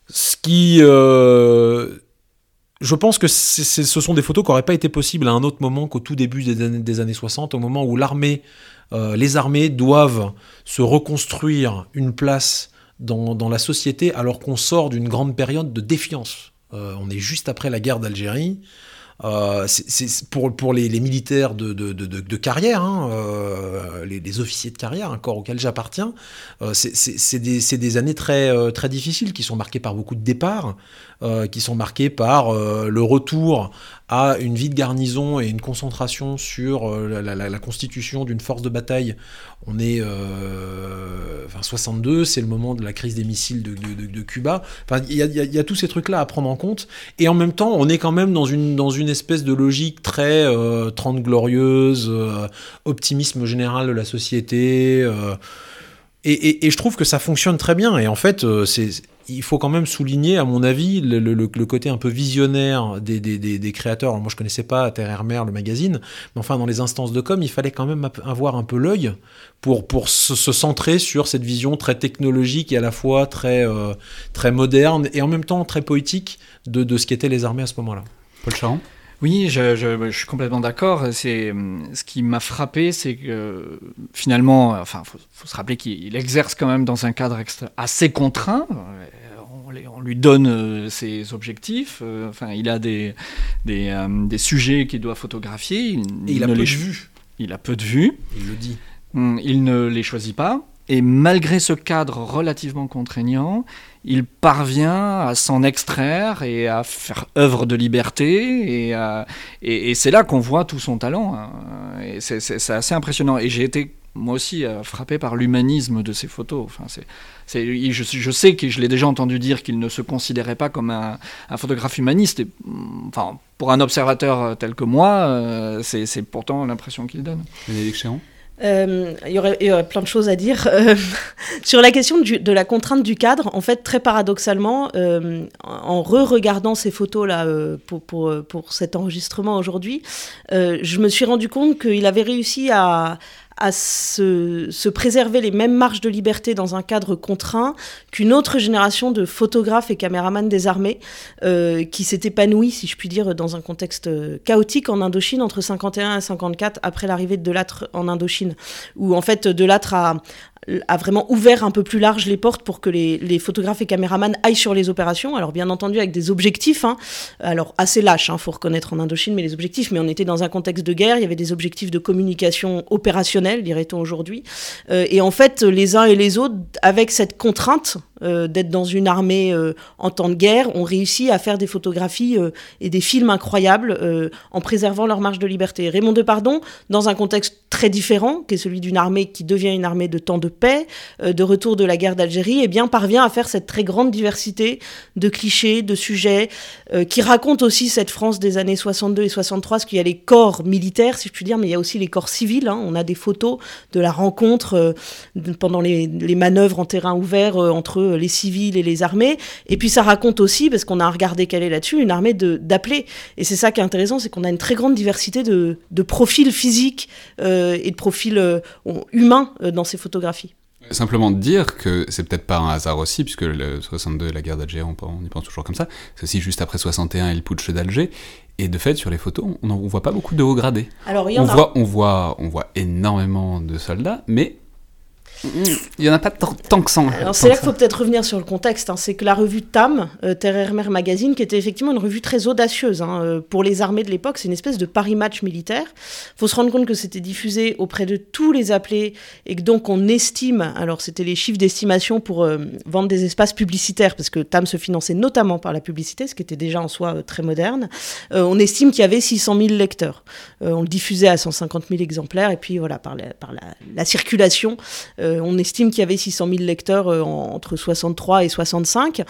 Ce qui... Euh, je pense que ce sont des photos qui n'auraient pas été possibles à un autre moment qu'au tout début des années, des années 60, au moment où l'armée, les armées doivent se reconstruire une place dans, la société alors qu'on sort d'une grande période de défiance. Euh, on est juste après la guerre d'Algérie. Euh, c'est pour, les, militaires de, carrière, hein, euh, les, officiers de carrière, un corps auquel j'appartiens, c'est des, des, années très, très difficiles qui sont marquées par beaucoup de départs, qui sont marquées par le retour à une vie de garnison et une concentration sur euh, la, constitution d'une force de bataille. On est euh, enfin 62, c'est le moment de la crise des missiles de, Cuba. Enfin, il y, a, tous ces trucs-là à prendre en compte. Et en même temps, on est quand même dans une, dans une espèce de logique très euh, trente glorieuse, euh, optimisme général de la société. Et, et, je trouve que ça fonctionne très bien. Et en fait, c'est il faut quand même souligner, à mon avis, le, côté un peu visionnaire des, créateurs. moi, je connaissais pas Terre Hermer, le magazine, mais enfin, dans les instances de com, il fallait quand même avoir un peu l'œil pour, pour se, centrer sur cette vision très technologique et à la fois très, euh, très moderne et en même temps très poétique de, de ce qu'étaient les armées à ce moment-là. Paul Charon? Oui, je, je, je, suis complètement d'accord. C'est ce qui m'a frappé, c'est que finalement, enfin, faut, faut se rappeler qu'il exerce quand même dans un cadre assez contraint. On, lui donne euh, ses objectifs. Euh, enfin, il a des des, euh, des sujets qu'il doit photographier. Il, il a peu de vues. Il a peu de vues. Il le dit. Hum, il ne les choisit pas. Et malgré ce cadre relativement contraignant, il parvient à s'en extraire et à faire œuvre de liberté. Et, c'est là qu'on voit tout son talent. Hein. C'est assez impressionnant. Et j'ai été moi aussi euh, frappé par l'humanisme de ses photos. Je, sais que je l'ai déjà entendu dire qu'il ne se considérait pas comme un, photographe humaniste. Enfin, pour un observateur tel que moi, euh, c'est, pourtant l'impression qu'il donne. Bénédicte Chéron? Euh, il, y aurait, plein de choses à dire. Euh, [LAUGHS] sur la question de la contrainte du cadre, en fait, très paradoxalement, euh, en re-regardant ces photos-là pour, pour, pour, cet enregistrement aujourd'hui, je me suis rendu compte qu'il avait réussi à, à se, préserver les mêmes marges de liberté dans un cadre contraint qu'une autre génération de photographes et caméramans des armées euh, qui s'est épanouie, si je puis dire, dans un contexte euh, chaotique en Indochine entre 51 et 54 après l'arrivée de Delattre en Indochine, où en fait Delattre a, a vraiment ouvert un peu plus large les portes pour que les, photographes et caméramans aillent sur les opérations. Alors bien entendu avec des objectifs, hein. alors assez lâches, hein, faut reconnaître en Indochine, mais les objectifs, mais on était dans un contexte de guerre, il y avait des objectifs de communication opérationnelle, dirait-on aujourd'hui. Euh, et en fait, les uns et les autres, avec cette contrainte, euh, d'être dans une armée euh, en temps de guerre, ont réussi à faire des photographies euh, et des films incroyables en préservant leur marge de liberté. Raymond Depardon, dans un contexte très différent, qui est celui d'une armée qui devient une armée de temps de paix, de retour de la guerre d'Algérie, eh bien parvient à faire cette très grande diversité de clichés, de sujets, qui raconte aussi cette France des années 62 et 63, parce qu'il y a les corps militaires, si je puis dire, mais il y a aussi les corps civils. Hein. On a des photos de la rencontre pendant les, manœuvres en terrain ouvert entre les civils et les armées. Et puis ça raconte aussi, parce qu'on a regardé quelle est là-dessus, une armée d'appelés. Et c'est ça qui est intéressant, c'est qu'on a une très grande diversité de, profils physiques euh, et de profils euh, humains euh, dans ces photographies. Simplement de dire que c'est peut-être pas un hasard aussi, puisque le 62, la guerre d'Alger, on, y pense toujours comme ça. C'est aussi juste après 61 et le putsch d'Alger. Et de fait, sur les photos, on ne voit pas beaucoup de hauts gradés. Alors, on, Voit, on, voit, on voit énormément de soldats, mais il n'y en a pas tant que ça. Alors c'est là qu'il faut peut-être revenir sur le contexte. Hein. C'est que la revue TAM, euh, Terre Hermer Magazine, qui était effectivement une revue très audacieuse hein, euh, pour les armées de l'époque, c'est une espèce de Paris match militaire. Il faut se rendre compte que c'était diffusé auprès de tous les appelés et que donc on estime, alors c'était les chiffres d'estimation pour euh, vendre des espaces publicitaires, parce que TAM se finançait notamment par la publicité, ce qui était déjà en soi euh, très moderne. on estime qu'il y avait 600 000 lecteurs. on le diffusait à 150 000 exemplaires et puis voilà, par la, par la, la circulation on estime qu'il y avait 600 000 lecteurs entre 63 et 65,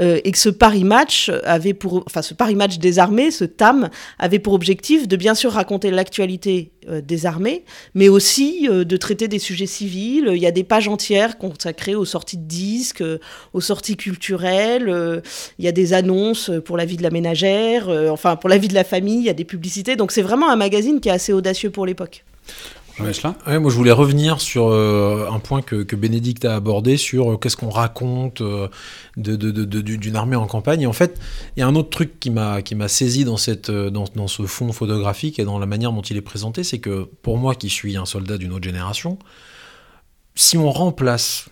et que ce Paris Match avait pour, enfin ce Paris Match des armées, ce TAM, avait pour objectif de bien sûr raconter l'actualité des armées, mais aussi de traiter des sujets civils. Il y a des pages entières consacrées aux sorties de disques, aux sorties culturelles. il y a des annonces pour la vie de la ménagère, enfin pour la vie de la famille. Il y a des publicités. Donc c'est vraiment un magazine qui est assez audacieux pour l'époque. Moi je voulais revenir sur euh, un point que, que, Bénédicte a abordé sur euh, qu'est-ce qu'on raconte euh, de, d'une armée en campagne. En fait, il y a un autre truc qui m'a, qui m'a saisi dans, cette, dans, dans, ce fond photographique et dans la manière dont il est présenté, c'est que pour moi qui suis un soldat d'une autre génération, si on remplace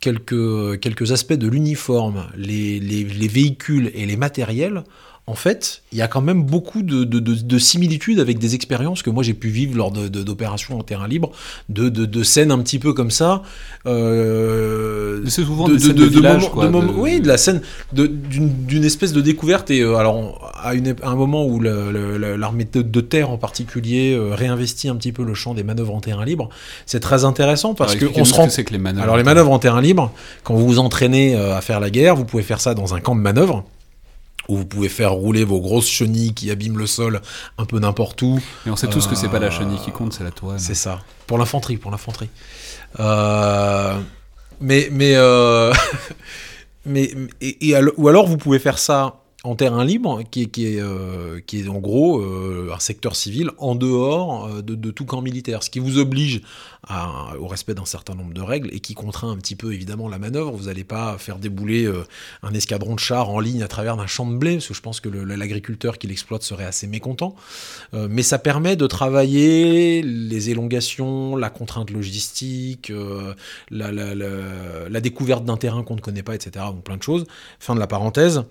quelques, quelques aspects de l'uniforme, les, les, les véhicules et les matériels, en fait, il y a quand même beaucoup de, similitudes avec des expériences que moi j'ai pu vivre lors d'opérations en terrain libre, de, scènes un petit peu comme ça. Euh, c'est souvent des scènes de, village, quoi, Oui, de la scène d'une espèce de découverte. Et euh, alors, à, un moment où l'armée de, terre en particulier euh, réinvestit un petit peu le champ des manœuvres en terrain libre, c'est très intéressant parce que on se rend. Que les manœuvres alors les manœuvres en terrain libre, quand vous vous entraînez à faire la guerre, vous pouvez faire ça dans un camp de manœuvre où vous pouvez faire rouler vos grosses chenilles qui abîment le sol un peu n'importe où. Mais on sait tous que c'est pas la chenille qui compte, c'est la tourelle. C'est ça. Pour l'infanterie, pour l'infanterie. Euh, mais mais euh, [LAUGHS] mais et, ou alors vous pouvez faire ça en terrain libre, qui est, qui est, euh, en gros euh, un secteur civil en dehors euh, de, tout camp militaire, ce qui vous oblige au respect d'un certain nombre de règles et qui contraint un petit peu évidemment la manœuvre. Vous n'allez pas faire débouler un escadron de chars en ligne à travers d'un champ de blé, parce que je pense que l'agriculteur qui l'exploite serait assez mécontent. mais ça permet de travailler les élongations, la contrainte logistique, la, la, la, découverte d'un terrain qu'on ne connaît pas, etc. Donc plein de choses. Fin de la parenthèse.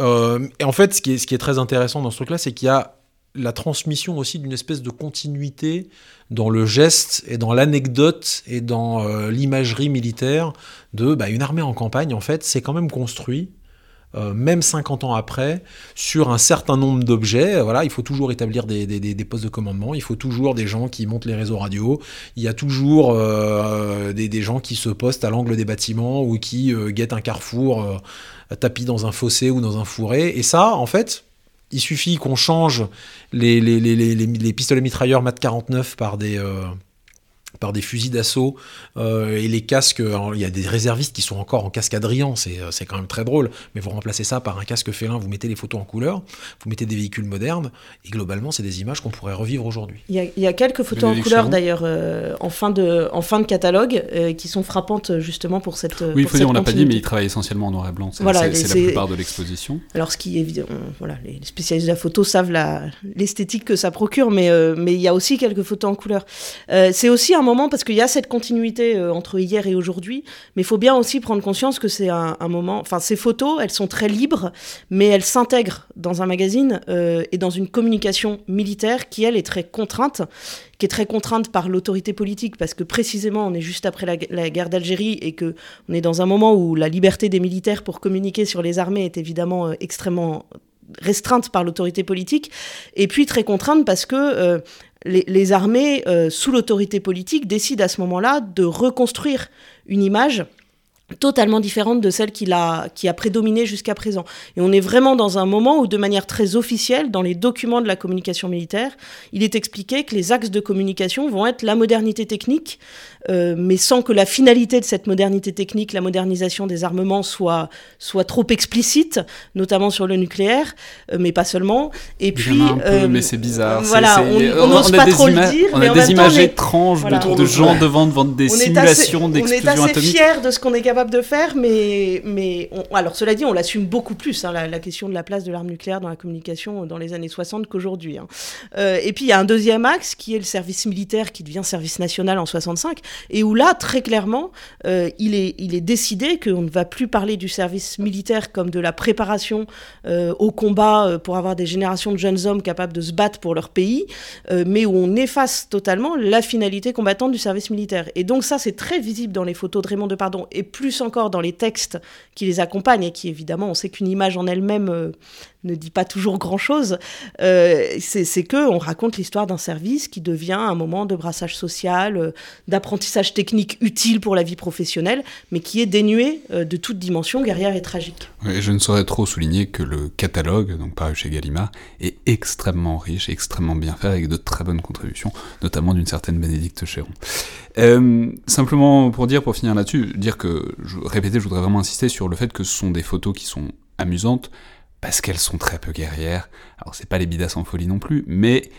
Euh, et en fait, ce qui, est, très intéressant dans ce truc-là, c'est qu'il y a la transmission aussi d'une espèce de continuité dans le geste et dans l'anecdote et dans euh, l'imagerie militaire de bah, une armée en campagne, en fait, c'est quand même construit. Euh, même 50 ans après, sur un certain nombre d'objets. Voilà, il faut toujours établir des, postes de commandement, il faut toujours des gens qui montent les réseaux radio, il y a toujours des, gens qui se postent à l'angle des bâtiments ou qui guettent un carrefour tapis dans un fossé ou dans un fourré. Et ça, en fait, il suffit qu'on change les, pistolets mitrailleurs MAT 49 par des, euh, par des fusils d'assaut euh, et les casques. il y a des réservistes qui sont encore en casque Adrien, euh, c'est quand même très drôle, mais vous remplacez ça par un casque félin, vous mettez les photos en couleur, vous mettez des véhicules modernes, et globalement, c'est des images qu'on pourrait revivre aujourd'hui. Il, y a quelques photos en couleur d'ailleurs euh, en, fin de, en fin de catalogue qui sont frappantes justement pour cette. Oui, il faut dire, on l'a pas dit, mais il travaille essentiellement en noir et blanc. C'est la plupart de l'exposition. Alors, ce qui est évident, voilà, les spécialistes de la photo savent l'esthétique que ça procure, mais, mais il y a aussi quelques photos en couleur. c'est aussi un parce qu'il y a cette continuité euh, entre hier et aujourd'hui, mais il faut bien aussi prendre conscience que c'est un, moment. Enfin, ces photos, elles sont très libres, mais elles s'intègrent dans un magazine euh, et dans une communication militaire qui, elle, est très contrainte qui est très contrainte par l'autorité politique parce que précisément on est juste après la, guerre d'Algérie et que on est dans un moment où la liberté des militaires pour communiquer sur les armées est évidemment euh, extrêmement restreinte par l'autorité politique, et puis très contrainte parce que les, armées, euh, sous l'autorité politique, décident à ce moment-là de reconstruire une image totalement différente de celle qui a, qui a prédominé jusqu'à présent. Et on est vraiment dans un moment où, de manière très officielle, dans les documents de la communication militaire, il est expliqué que les axes de communication vont être la modernité technique, euh, mais sans que la finalité de cette modernité technique, la modernisation des armements, soit, soit trop explicite, notamment sur le nucléaire, euh, mais pas seulement. Et puis, euh, mais c'est bizarre. Voilà, on n'ose pas trop le dire. On a des images étranges de, gens devant, devant des simulations d'explosion atomique. On est assez fiers de ce qu'on est capable de faire, mais, mais alors cela dit, on l'assume beaucoup plus, hein, la, question de la place de l'arme nucléaire dans la communication dans les années 60 qu'aujourd'hui. Hein. et puis il y a un deuxième axe qui est le service militaire qui devient service national en 65 et où là, très clairement, euh, il, est, il est décidé qu'on ne va plus parler du service militaire comme de la préparation euh, au combat euh, pour avoir des générations de jeunes hommes capables de se battre pour leur pays, mais où on efface totalement la finalité combattante du service militaire. Et donc ça, c'est très visible dans les photos de Raymond Depardon, et plus encore dans les textes qui les accompagnent, et qui évidemment, on sait qu'une image en elle-même ne dit pas toujours grand-chose, euh, c'est que on raconte l'histoire d'un service qui devient un moment de brassage social, euh, d'apprentissage technique utile pour la vie professionnelle, mais qui est dénué euh, de toute dimension guerrière et tragique. je ne saurais trop souligner que le catalogue, donc paru chez Gallimard, est extrêmement riche et extrêmement bien fait, avec de très bonnes contributions, notamment d'une certaine Bénédicte Chéron. simplement pour dire, pour finir là-dessus, dire que, je, répéter, je voudrais vraiment insister sur le fait que ce sont des photos qui sont amusantes, parce qu'elles sont très peu guerrières. Alors c'est pas les bidasses en folie non plus, mais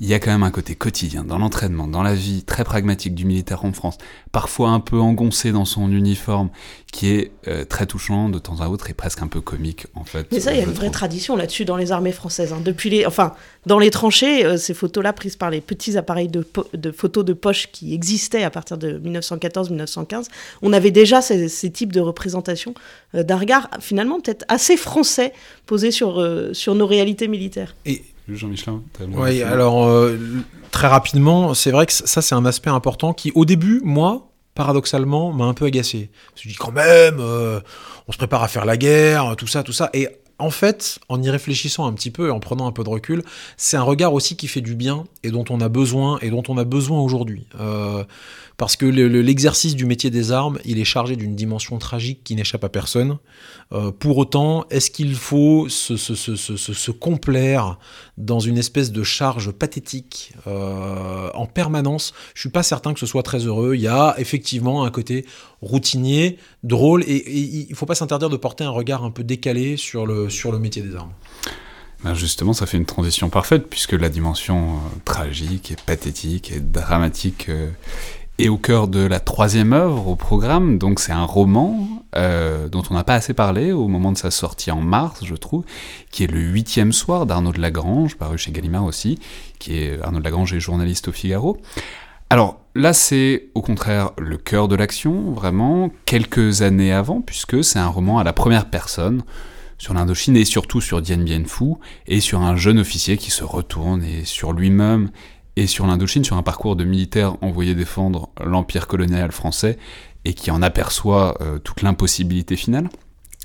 il y a quand même un côté quotidien, dans l'entraînement, dans la vie très pragmatique du militaire en France, parfois un peu engoncé dans son uniforme, qui est euh, très touchant de temps à autre et presque un peu comique en fait. Mais ça, il y a une vraie tradition là-dessus dans les armées françaises. Hein. Depuis les, enfin, dans les tranchées, euh, ces photos-là prises par les petits appareils de, de, photos de poche qui existaient à partir de 1914-1915, on avait déjà ces, types de représentations euh, d'un regard finalement peut-être assez français posé sur, sur nos réalités militaires. Et Jean-Michel Oui, alors euh, très rapidement, c'est vrai que ça c'est un aspect important qui au début, moi, paradoxalement, m'a un peu agacé. Je me dis quand même, euh, on se prépare à faire la guerre, tout ça, tout ça. Et en fait, en y réfléchissant un petit peu et en prenant un peu de recul, c'est un regard aussi qui fait du bien et dont on a besoin et dont on a besoin aujourd'hui. Euh, parce que l'exercice du métier des armes, il est chargé d'une dimension tragique qui n'échappe à personne. Euh, pour autant, est-ce qu'il faut se, complaire dans une espèce de charge pathétique euh, en permanence? Je suis pas certain que ce soit très heureux. Il y a effectivement un côté routinier, drôle, et, et il faut pas s'interdire de porter un regard un peu décalé sur le, sur le métier des armes. Ben justement, ça fait une transition parfaite, puisque la dimension euh, tragique et pathétique et dramatique et au cœur de la troisième œuvre au programme. Donc c'est un roman euh, dont on n'a pas assez parlé au moment de sa sortie en mars, je trouve, qui est le huitième soir d'Arnaud de Lagrange, paru chez Gallimard aussi, qui est Arnaud de Lagrange journaliste au Figaro. Alors là, c'est au contraire le cœur de l'action, vraiment, quelques années avant, puisque c'est un roman à la première personne sur l'Indochine et surtout sur Dien Bien Phu et sur un jeune officier qui se retourne et sur lui-même et sur l'Indochine, sur un parcours de militaires envoyés défendre l'empire colonial français et qui en aperçoit euh, toute l'impossibilité finale.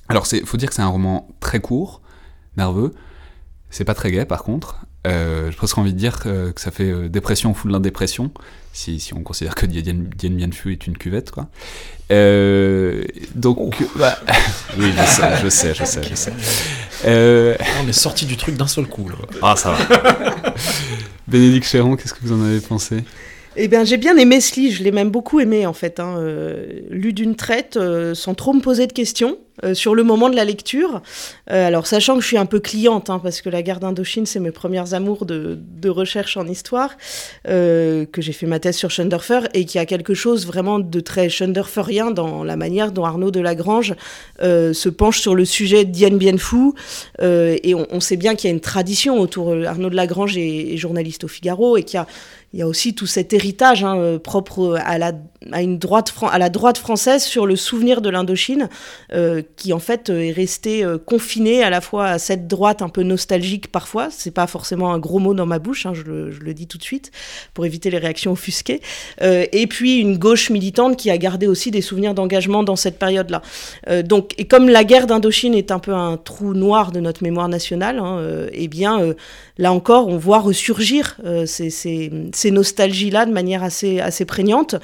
Alors, il faut dire que c'est un roman très court, nerveux. C'est pas très gai, par contre. Euh, J'ai presque envie de dire que, ça fait euh, dépression au fond de l'indépression, si, si on considère que Dien, Bien Phu est une cuvette, quoi. Euh, donc, oh. bah, [LAUGHS] oui, je sais, je sais, je sais, je sais. On est sorti du truc d'un seul coup, là. Ah, ça va. [LAUGHS] Bénédicte Chéron, qu'est-ce que vous en avez pensé? Eh bien, j'ai bien aimé ce livre, je l'ai même beaucoup aimé en fait, hein, euh, lu d'une traite, euh, sans trop me poser de questions. Euh, sur le moment de la lecture. Alors, sachant que je suis un peu cliente, hein, parce que la guerre d'Indochine, c'est mes premières amours de, recherche en histoire, que j'ai fait ma thèse sur Schunderfer, et qu'il a quelque chose vraiment de très Schunderferien dans la manière dont Arnaud de Lagrange se penche sur le sujet Bien Phu. et on, sait bien qu'il y a une tradition autour. Arnaud de Lagrange est, journaliste au Figaro, et qu'il a il y a aussi tout cet héritage hein, propre à la, à, une droite, à la droite française sur le souvenir de l'Indochine, qui en fait euh, est resté euh, confiné à la fois à cette droite un peu nostalgique parfois, c'est pas forcément un gros mot dans ma bouche, hein, je, le, dis tout de suite, pour éviter les réactions offusquées, euh, et puis une gauche militante qui a gardé aussi des souvenirs d'engagement dans cette période-là. donc, et comme la guerre d'Indochine est un peu un trou noir de notre mémoire nationale, hein, eh bien, là encore, on voit ressurgir ces, ces, ces nostalgies-là de manière assez, assez prégnante.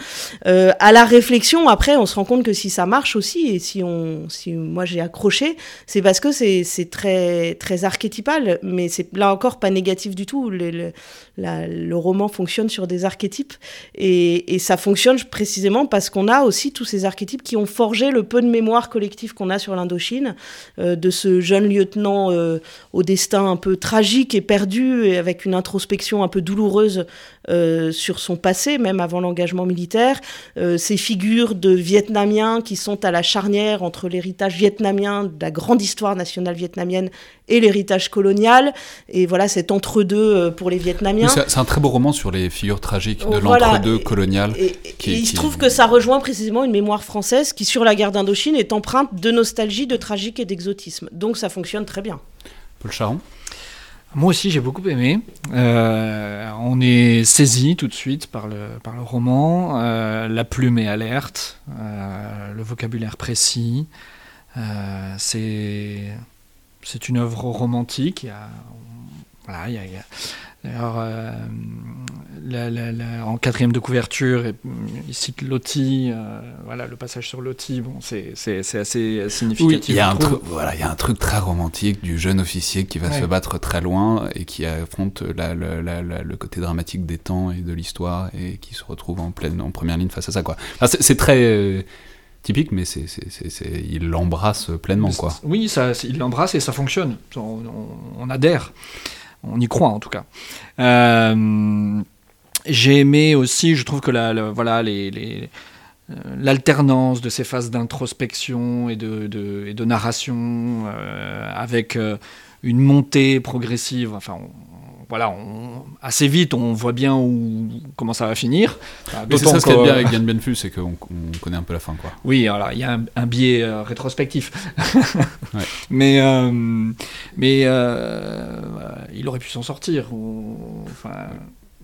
à la réflexion, après, on se rend compte que si ça marche aussi, et si on... Si moi j'ai accroché, c'est parce que c'est très, très archétypal, mais c'est là encore pas négatif du tout. Roman fonctionne sur des archétypes. Et, et ça fonctionne précisément parce qu'on a aussi tous ces archétypes qui ont forgé le peu de mémoire collective qu'on a sur l'Indochine, euh, de ce jeune lieutenant euh, au destin un peu tragique et perdu, et avec une introspection un peu douloureuse euh, sur son passé, même avant l'engagement militaire, ces figures de Vietnamiens qui sont à la charnière entre l'héritage vietnamien de la grande histoire nationale vietnamienne et l'héritage colonial, et voilà cet entre-deux pour les Vietnamiens. C'est un très beau roman sur les figures tragiques de l'entre-deux colonial. Et, il se trouve que ça rejoint précisément une mémoire française qui, sur la guerre d'Indochine, est empreinte de nostalgie, de tragique et d'exotisme. Donc ça fonctionne très bien. Paul Charon? Moi aussi, j'ai beaucoup aimé. Euh, on est saisi tout de suite par le, par le roman. Euh, la plume est alerte, euh, le vocabulaire précis. c'est c'est une œuvre romantique. Voilà, il y a, alors, euh, en quatrième de couverture, il cite Loti, euh, voilà, le passage sur Loti, bon, c'est assez significatif. il y, a un truc, voilà, il y a un truc très romantique du jeune officier qui va se battre très loin et qui affronte le côté dramatique des temps et de l'histoire et qui se retrouve en, pleine, en première ligne face à ça. c'est très euh, typique, mais c'est, il l'embrasse pleinement. Quoi. Oui, ça, il l'embrasse et ça fonctionne. on adhère. On y croit en tout cas. Euh, j'ai aimé aussi, je trouve que la, voilà, euh, l'alternance de ces phases d'introspection et de, de, narration euh, avec une montée progressive. Enfin, voilà, assez vite, on voit bien où, comment ça va finir. Mais c'est ça ce qui est bien avec Yann Benfus, c'est qu'on connaît un peu la fin. Quoi. Oui, il y a un, biais euh, rétrospectif. [LAUGHS] Mais, euh, mais euh, il aurait pu s'en sortir. enfin...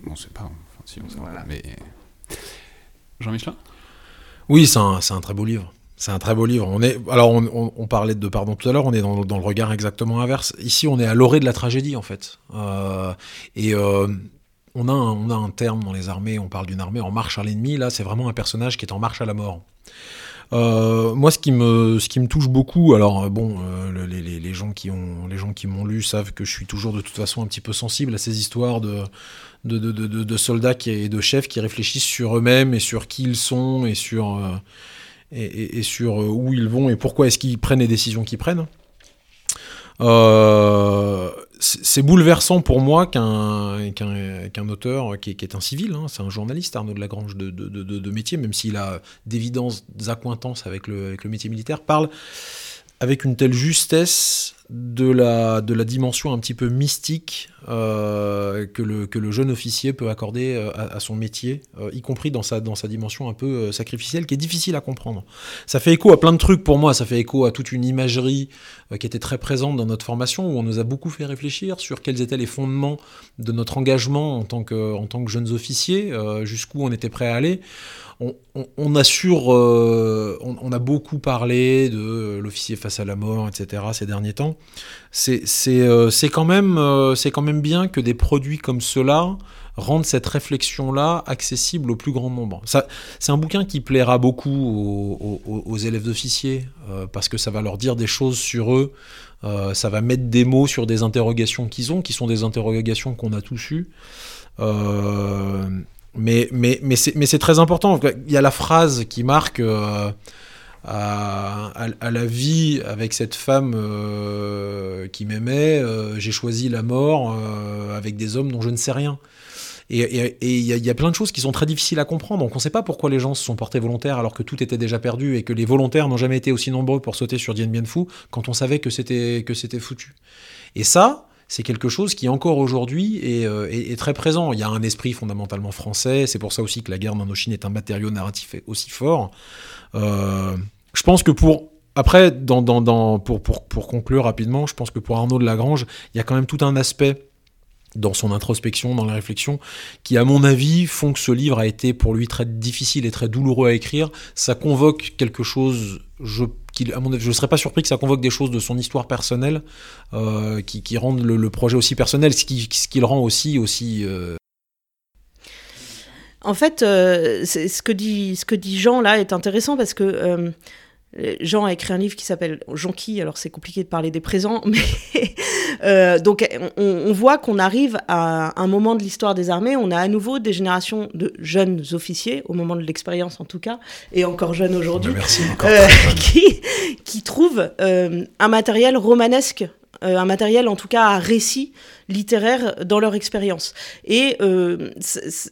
On ne sait pas. si on sait Mais... Jean-Michel Oui, c'est un, un très beau livre. C'est un très beau livre. On est, alors, on, parlait de pardon tout à l'heure, on est dans, le regard exactement inverse. Ici, on est à l'orée de la tragédie, en fait. Euh, et euh, on, a un, on a un terme dans les armées, on parle d'une armée en marche à l'ennemi. Là, c'est vraiment un personnage qui est en marche à la mort. Euh, moi, ce qui me, ce qui me touche beaucoup, alors bon, les, gens qui ont, les gens qui m'ont lu savent que je suis toujours de toute façon un petit peu sensible à ces histoires de, de, de, de soldats et de chefs qui réfléchissent sur eux-mêmes et sur qui ils sont et sur et, sur euh, où ils vont et pourquoi est-ce qu'ils prennent les décisions qu'ils prennent. Euh, c'est bouleversant pour moi qu'un auteur qui est, un civil, hein, c'est un journaliste, Arnaud de Lagrange de, de, de, métier, même s'il a d'évidence accointances avec le, avec le métier militaire, parle avec une telle justesse de la, de la dimension un petit peu mystique euh, que, le, que le jeune officier peut accorder euh, à, son métier, euh, y compris dans sa, dans sa dimension un peu sacrificielle, qui est difficile à comprendre. Ça fait écho à plein de trucs pour moi, ça fait écho à toute une imagerie qui était très présente dans notre formation, où on nous a beaucoup fait réfléchir sur quels étaient les fondements de notre engagement en tant que, en tant que jeunes officiers, jusqu'où on était prêt à aller on, a euh, on, a beaucoup parlé de l'officier face à la mort, etc. ces derniers temps. C'est euh, quand, même, euh, quand même bien que des produits comme ceux-là rendent cette réflexion-là accessible au plus grand nombre. C'est un bouquin qui plaira beaucoup aux, élèves d'officiers, parce que ça va leur dire des choses sur eux, ça va mettre des mots sur des interrogations qu'ils ont, qui sont des interrogations qu'on a tous eues. Mais, mais, mais c'est très important. Il y a la phrase qui marque euh, à, la vie avec cette femme euh, qui m'aimait, euh, j'ai choisi la mort avec des hommes dont je ne sais rien. Et il y, a plein de choses qui sont très difficiles à comprendre. Donc on ne sait pas pourquoi les gens se sont portés volontaires alors que tout était déjà perdu et que les volontaires n'ont jamais été aussi nombreux pour sauter sur Dien Bien Phu quand on savait que c'était foutu. Et ça, c'est quelque chose qui encore aujourd'hui euh, est, très présent. Il y a un esprit fondamentalement français, c'est pour ça aussi que la guerre d'Indochine est un matériau narratif aussi fort. Euh, je pense que pour... Après, pour, pour, pour, conclure rapidement, je pense que pour Arnaud de Lagrange, il y a quand même tout un aspect dans son introspection, dans la réflexion, qui à mon avis font que ce livre a été pour lui très difficile et très douloureux à écrire. Ça convoque quelque chose, je je ne serais pas surpris que ça convoque des choses de son histoire personnelle euh, qui, rendent le, projet aussi personnel, ce qui, le rend aussi aussi. Euh, en fait, euh, ce que dit ce que dit Jean là est intéressant parce que Jean a écrit un livre qui s'appelle Jonqui, alors c'est compliqué de parler des présents, [LAUGHS] mais euh, donc on, voit qu'on arrive à un moment de l'histoire des armées, on a à nouveau des générations de jeunes officiers, au moment de l'expérience en tout cas, et encore jeunes aujourd'hui, euh, [LAUGHS] qui, qui trouvent euh, un matériel romanesque euh, un matériel en tout cas à récit littéraire dans leur expérience. Et euh,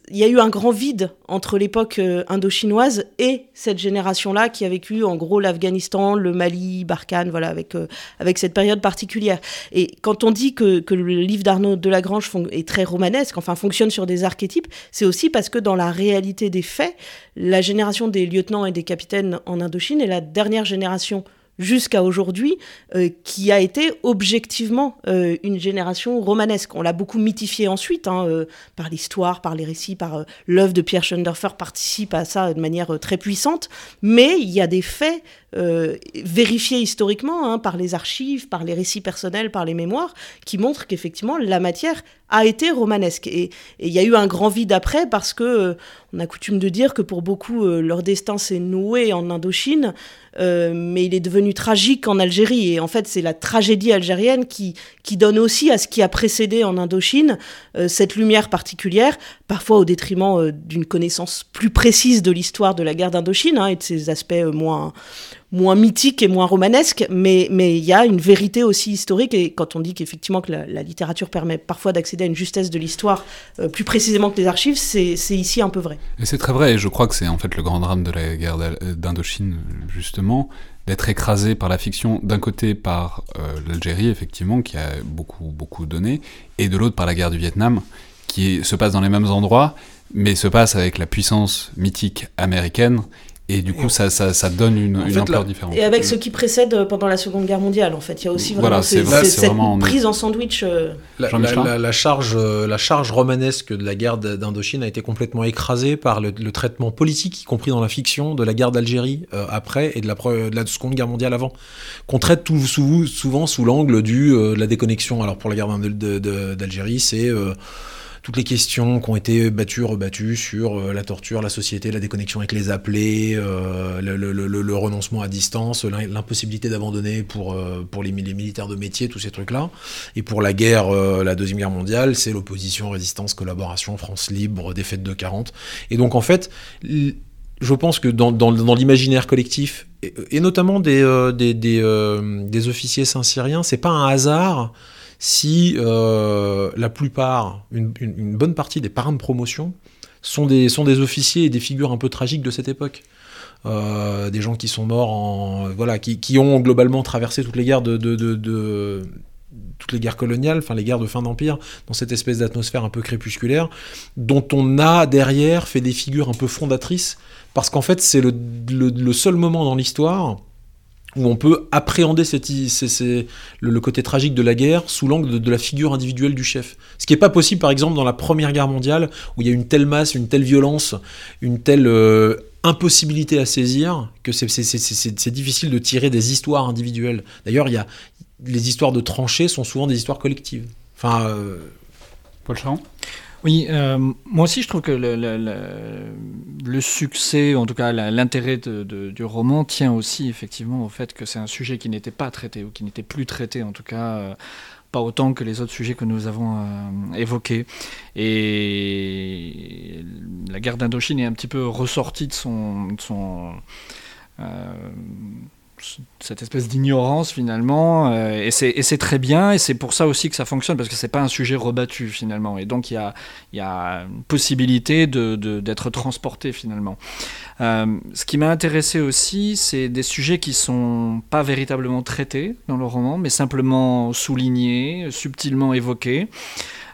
il y a eu un grand vide entre l'époque euh, indo-chinoise et cette génération-là qui a vécu en gros l'Afghanistan, le Mali, Barkhane, voilà, avec, avec cette période particulière. Et quand on dit que, que le livre d'Arnaud de Lagrange est très romanesque, enfin fonctionne sur des archétypes, c'est aussi parce que dans la réalité des faits, la génération des lieutenants et des capitaines en Indochine est la dernière génération jusqu'à aujourd'hui, euh, qui a été objectivement euh, une génération romanesque. On l'a beaucoup mythifié ensuite, hein, euh, par l'histoire, par les récits, par l'œuvre de Pierre Schoenderfer participe à ça de manière très puissante, mais il y a des faits euh, vérifiés historiquement hein, par les archives, par les récits personnels, par les mémoires, qui montrent qu'effectivement la matière a été romanesque. Et il y a eu un grand vide après parce que euh, on a coutume de dire que pour beaucoup euh, leur destin s'est noué en Indochine, euh, mais il est devenu tragique en Algérie. Et en fait, c'est la tragédie algérienne qui, qui donne aussi à ce qui a précédé en Indochine cette lumière particulière, parfois au détriment d'une connaissance plus précise de l'histoire de la guerre d'Indochine hein, et de ses aspects moins moins mythique et moins romanesque, mais il y a une vérité aussi historique. Et quand on dit qu'effectivement que la, littérature permet parfois d'accéder à une justesse de l'histoire euh, plus précisément que les archives, c'est ici un peu vrai. Et c'est très vrai. Et je crois que c'est en fait le grand drame de la guerre d'Indochine justement d'être écrasé par la fiction d'un côté par euh, l'Algérie effectivement qui a beaucoup beaucoup donné et de l'autre par la guerre du Vietnam qui se passe dans les mêmes endroits mais se passe avec la puissance mythique américaine et du coup, ça, ça, ça, donne une, une ampleur différente. Et avec ce qui précède euh, pendant la Seconde Guerre mondiale, en fait, il y a aussi vraiment cette prise en sandwich. Euh. La, la, charge, euh, la charge romanesque de la guerre d'Indochine a été complètement écrasée par le, traitement politique, y compris dans la fiction, de la guerre d'Algérie après et de la, de la, Seconde Guerre mondiale avant, qu'on traite tout, souvent sous l'angle du de la déconnexion. Alors pour la guerre d'Algérie, c'est toutes les questions qui ont été battues, rebattues sur euh, la torture, la société, la déconnexion avec les appelés, euh, le, renoncement à distance, l'impossibilité d'abandonner pour, euh, pour les, militaires de métier, tous ces trucs-là. Et pour la guerre, la Deuxième Guerre mondiale, c'est l'opposition, résistance, collaboration, France libre, défaite de 40. Et donc en fait, je pense que dans, dans, l'imaginaire collectif, et, notamment des, des, des, officiers saint-syriens, c'est pas un hasard si euh, la plupart, une, bonne partie des parrains de promotion sont des, officiers et des figures un peu tragiques de cette époque. Euh, des gens qui sont morts voilà qui, ont globalement traversé toutes les guerres de, toutes les guerres coloniales, enfin les guerres de fin d'empire, dans cette espèce d'atmosphère un peu crépusculaire, dont on a derrière fait des figures un peu fondatrices, parce qu'en fait c'est le, le, seul moment dans l'histoire où on peut appréhender le, côté tragique de la guerre sous l'angle de, la figure individuelle du chef. Ce qui n'est pas possible, par exemple, dans la Première Guerre mondiale, où il y a une telle masse, une telle violence, une telle euh, impossibilité à saisir, que c'est difficile de tirer des histoires individuelles. D'ailleurs, il les histoires de tranchées sont souvent des histoires collectives. Enfin, euh, Paul Charon oui, euh, moi aussi je trouve que le, succès, en tout cas l'intérêt du roman tient aussi effectivement au fait que c'est un sujet qui n'était pas traité ou qui n'était plus traité en tout cas. Euh, pas autant que les autres sujets que nous avons euh, évoqués. Et la guerre d'Indochine est un petit peu ressortie de son, de son cette espèce d'ignorance finalement euh, et c'est très bien et c'est pour ça aussi que ça fonctionne parce que c'est pas un sujet rebattu finalement et donc il y a, y a une possibilité d'être de, transporté finalement. Euh, ce qui m'a intéressé aussi c'est des sujets qui sont pas véritablement traités dans le roman mais simplement soulignés subtilement évoqués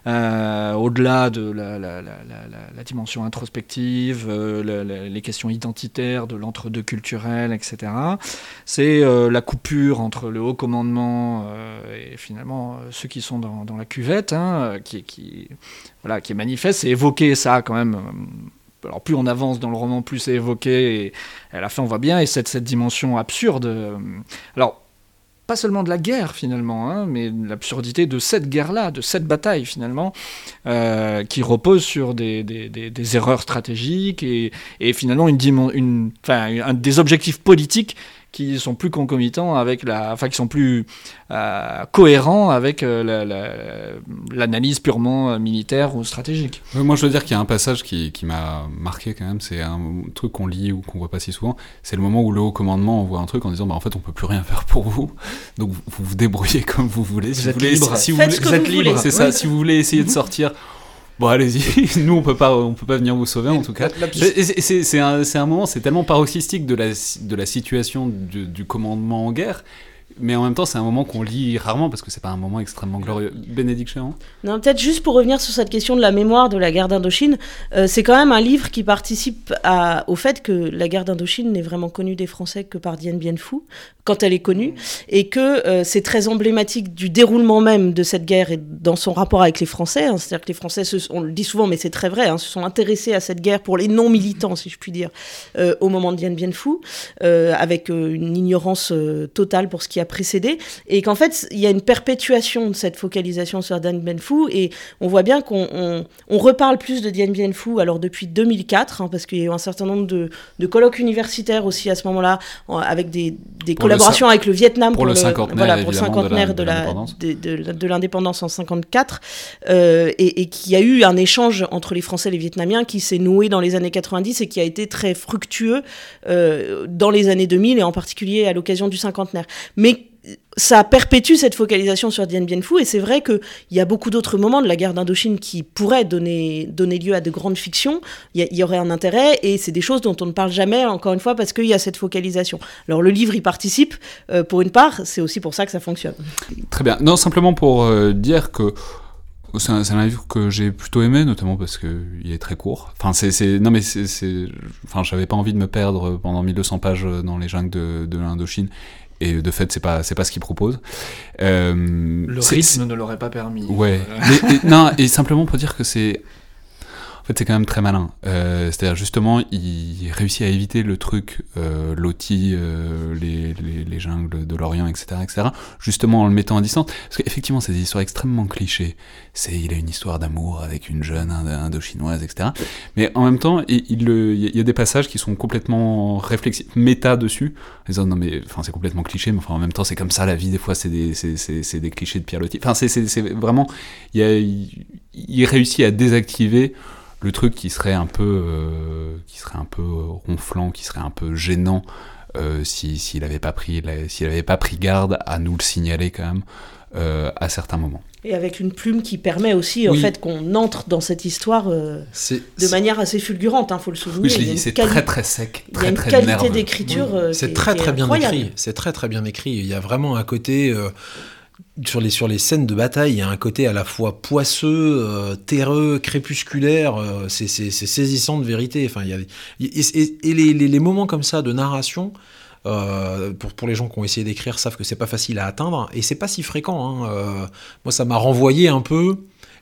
euh, au-delà de la, dimension introspective, euh, les questions identitaires, de l'entre-deux culturel, etc. C'est euh, la coupure entre le haut commandement et finalement ceux qui sont dans, la cuvette, hein, qui, voilà, qui est manifeste. C'est évoquer ça quand même alors plus on avance dans le roman, plus c'est évoqué, et à la fin on voit bien, et cette, cette dimension absurde. Alors pas seulement de la guerre finalement, hein, mais l'absurdité de cette guerre-là, de cette bataille finalement, euh, qui repose sur des, des, erreurs stratégiques et, et finalement une, une, un, des objectifs politiques qui sont plus concomitants avec la, enfin qui sont plus euh, cohérents avec euh, l'analyse purement euh, militaire ou stratégique. moi, je veux dire qu'il y a un passage qui, qui m'a marqué quand même. C'est un truc qu'on lit ou qu'on voit pas si souvent. C'est le moment où le haut commandement envoie un truc en disant, bah en fait, on peut plus rien faire pour vous. Donc vous vous débrouillez [LAUGHS] comme vous voulez. Si vous, voulez, libre. Si, vous, êtes libre, c'est ça. Si vous voulez essayer de sortir Bon, allez-y. [LAUGHS] Nous, on peut pas, on peut pas venir vous sauver en tout cas. C'est un, un, moment, c'est tellement paroxystique de la, de la situation du, du, commandement en guerre mais en même temps, c'est un moment qu'on lit rarement parce que c'est pas un moment extrêmement glorieux. Bénédicte Non, peut-être juste pour revenir sur cette question de la mémoire de la guerre d'Indochine, euh, c'est quand même un livre qui participe au fait que la guerre d'Indochine n'est vraiment connue des Français que par Dien Bien Phu, quand elle est connue, et que euh, c'est très emblématique du déroulement même de cette guerre et dans son rapport avec les Français. Hein. C'est-à-dire que les Français, on le dit souvent, mais c'est très vrai, hein, se sont intéressés à cette guerre pour les non-militants, si je puis dire, euh, au moment de Dien Bien Phu, avec une ignorance totale pour ce qui a précédé, et qu'en fait, il y a une perpétuation de cette focalisation sur Dien Bien Phu, et on voit bien qu'on on, reparle plus de Dien Bien Phu, alors depuis 2004, hein, parce qu'il y a eu un certain nombre de, de colloques universitaires aussi à ce moment-là, avec des, des collaborations avec le Vietnam pour, le, cinquantenaire, voilà, pour le cinquantenaire de l'indépendance de, de, l'indépendance en 54, euh, et, et qu'il y a eu un échange entre les Français et les Vietnamiens qui s'est noué dans les années 90 et qui a été très fructueux euh, dans les années 2000 et en particulier à l'occasion du cinquantenaire. Mais ça perpétue cette focalisation sur Dien Bien Phu et c'est vrai qu'il y a beaucoup d'autres moments de la guerre d'Indochine qui pourraient donner, donner lieu à de grandes fictions. Il y, aurait un intérêt et c'est des choses dont on ne parle jamais, encore une fois, parce qu'il y a cette focalisation. Alors le livre y participe euh, pour une part, c'est aussi pour ça que ça fonctionne. Très bien. Non, simplement pour euh, dire que c'est un, livre que j'ai plutôt aimé, notamment parce qu'il est très court. Enfin, c'est, non mais c'est, enfin, j'avais pas envie de me perdre pendant 1200 pages dans les jungles de l'Indochine et de fait c'est pas c'est pas ce qu'il propose. Euh, le rythme ne l'aurait pas permis. Ouais. Mais, non et simplement pour dire que c'est en fait, c'est quand même très malin. Euh, C'est-à-dire, justement, il réussit à éviter le truc euh, loti, euh, les, les, les, jungles de l'Orient, etc., etc., justement en le mettant à distance. Parce qu'effectivement, c'est des histoires extrêmement clichés. C'est, il a une histoire d'amour avec une jeune indo-chinoise, etc. Mais en même temps, il, il, il, y a des passages qui sont complètement réflexifs, méta dessus, en disant, non mais, enfin, c'est complètement cliché, mais enfin, en même temps, c'est comme ça la vie, des fois, c'est des, des clichés de Pierre Loti. Enfin, c'est, vraiment, il, a, il, il réussit à désactiver le truc qui serait un peu, euh, qui serait un peu ronflant, qui serait un peu gênant euh, s'il si, n'avait pas pris, s'il avait pas pris garde à nous le signaler quand même euh, à certains moments. Et avec une plume qui permet aussi en fait qu'on entre dans cette histoire euh, de manière assez fulgurante, il hein, faut le souvenir. Oui, je l'ai dit, c'est très très sec, très, il y a une qualité d'écriture. Euh, c'est très très bien écrit. C'est très très bien écrit. Il y a vraiment un côté sur les, sur les scènes de bataille, il y a un côté à la fois poisseux, euh, terreux, crépusculaire, euh, c'est saisissant de vérité. Enfin, y a, et, les, les, moments comme ça de narration, euh, pour, pour les gens qui ont essayé d'écrire, savent que c'est pas facile à atteindre, et c'est pas si fréquent. Hein. moi, ça m'a renvoyé un peu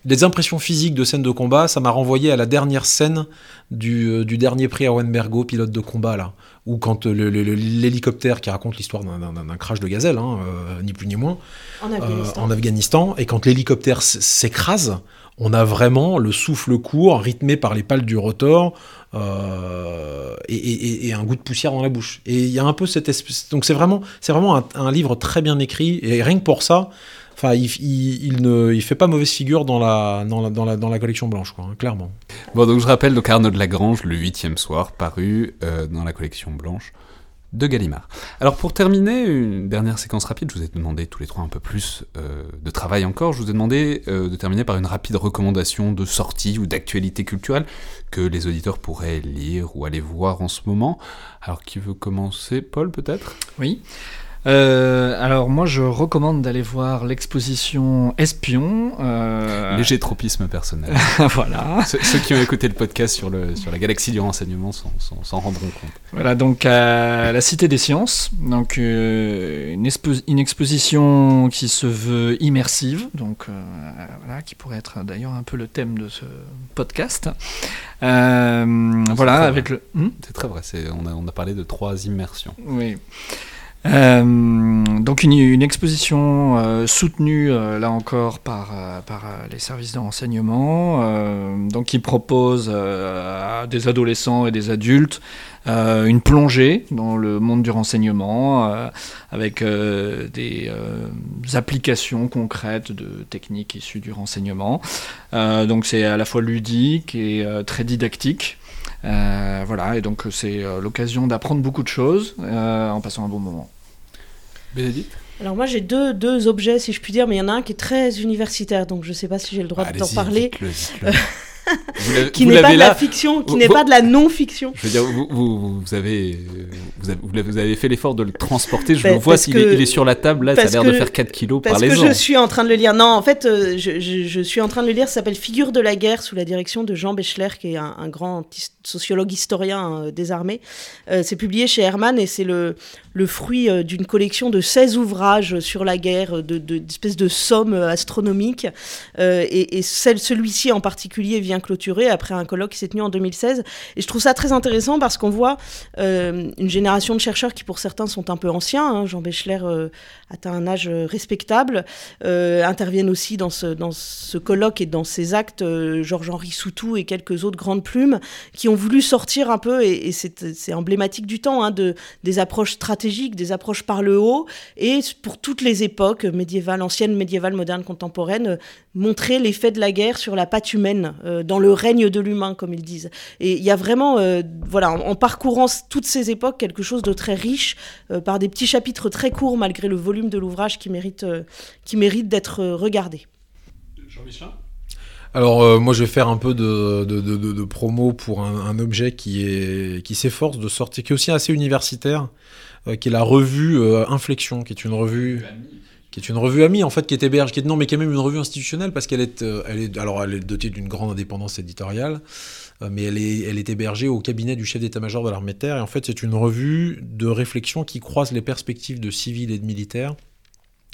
des impressions physiques de scènes de combat, ça m'a renvoyé à la dernière scène du, du dernier prix à Wenbergo, pilote de combat, là, ou quand l'hélicoptère qui raconte l'histoire d'un crash de gazelle, hein, ni plus ni moins, en Afghanistan. et quand l'hélicoptère s'écrase, on a vraiment le souffle court, rythmé par les pales du rotor, euh, et, un goût de poussière dans la bouche. Et il y a un peu cette espèce. Donc c'est vraiment, c'est vraiment un, livre très bien écrit, et rien que pour ça, enfin, il, ne il fait pas mauvaise figure dans la, dans la, dans la, dans la collection blanche, quoi, hein, clairement. Bon, donc je rappelle donc Arnaud de Lagrange, le huitième soir, paru euh, dans la collection blanche de Gallimard. Alors pour terminer, une dernière séquence rapide, je vous ai demandé tous les trois un peu plus euh, de travail encore, je vous ai demandé euh, de terminer par une rapide recommandation de sortie ou d'actualité culturelle que les auditeurs pourraient lire ou aller voir en ce moment. Alors qui veut commencer? Paul peut-être? Oui. Euh, alors moi je recommande d'aller voir l'exposition Espion. Euh... Léger tropisme personnel. [LAUGHS] voilà. Ceux, qui ont écouté le podcast sur, le, sur la galaxie du renseignement s'en rendront compte. Voilà donc à la Cité des Sciences, donc euh, une, une, exposition qui se veut immersive, donc euh, voilà, qui pourrait être d'ailleurs un peu le thème de ce podcast. voilà avec le. Hmm c'est très vrai. On a, on a parlé de trois immersions. Oui. Euh, donc une, exposition euh, soutenue euh, là encore par, par les services de renseignement, donc qui propose à des adolescents et des adultes une plongée dans le monde du renseignement avec des applications concrètes de techniques issues du renseignement. donc c'est à la fois ludique et très didactique. Euh, voilà, et donc c'est euh, l'occasion d'apprendre beaucoup de choses euh, en passant un bon moment. Bénédicte? Alors moi j'ai deux, deux, objets si je puis dire, mais il y en a un qui est très universitaire, donc je ne sais pas si j'ai le droit d'en parler. [LAUGHS] qui n'est pas de la fiction, qui n'est pas de la non-fiction. Je veux dire, vous, vous, vous avez, vous, avez, vous avez fait l'effort de le transporter. Je le vois s'il est, il est sur la table, là, ça a l'air de faire 4 kilos par les Parce que je suis en train de le lire. Non, en fait, euh, je, je, je, suis en train de le lire. Ça s'appelle Figure de la guerre, sous la direction de Jean Bechler, qui est un, un grand sociologue historien euh, des armées. Euh, c'est publié chez Hermann et c'est le, le fruit euh, d'une collection de 16 ouvrages sur la guerre, de, de, d'espèces de sommes astronomiques. Euh, et, celui-ci en particulier vient clôturer après un colloque qui s'est tenu en 2016. Et je trouve ça très intéressant parce qu'on voit euh, une génération de chercheurs qui, pour certains, sont un peu anciens. Hein. Jean Bechler euh, atteint un âge respectable, euh, interviennent aussi dans ce, colloque et dans ces actes euh, Georges-Henri Soutou et quelques autres grandes plumes qui ont voulu sortir un peu, et, c'est emblématique du temps, hein, de, des approches stratégiques, des approches par le haut, et pour toutes les époques, médiévales, anciennes, médiévales, modernes, contemporaines, euh, montrer l'effet de la guerre sur la patte humaine, euh, dans le règne de l'humain, comme ils disent. Et il y a vraiment, euh, voilà, en, en, parcourant toutes ces époques, quelque chose de très riche, euh, par des petits chapitres très courts, malgré le volume de l'ouvrage qui mérite, euh, qui mérite d'être regardé. Jean-Michel alors euh, moi je vais faire un peu de, de, de, de promo pour un, un, objet qui est qui s'efforce de sortir, qui est aussi assez universitaire, euh, qui est la revue euh, Inflexion, qui est une revue qui est une revue amie en fait qui est héberge, qui est non mais qui est même une revue institutionnelle parce qu'elle est, euh, elle est alors elle est dotée d'une grande indépendance éditoriale, euh, mais elle est elle est hébergée au cabinet du chef d'état-major de l'armée de terre et en fait c'est une revue de réflexion qui croise les perspectives de civils et de militaires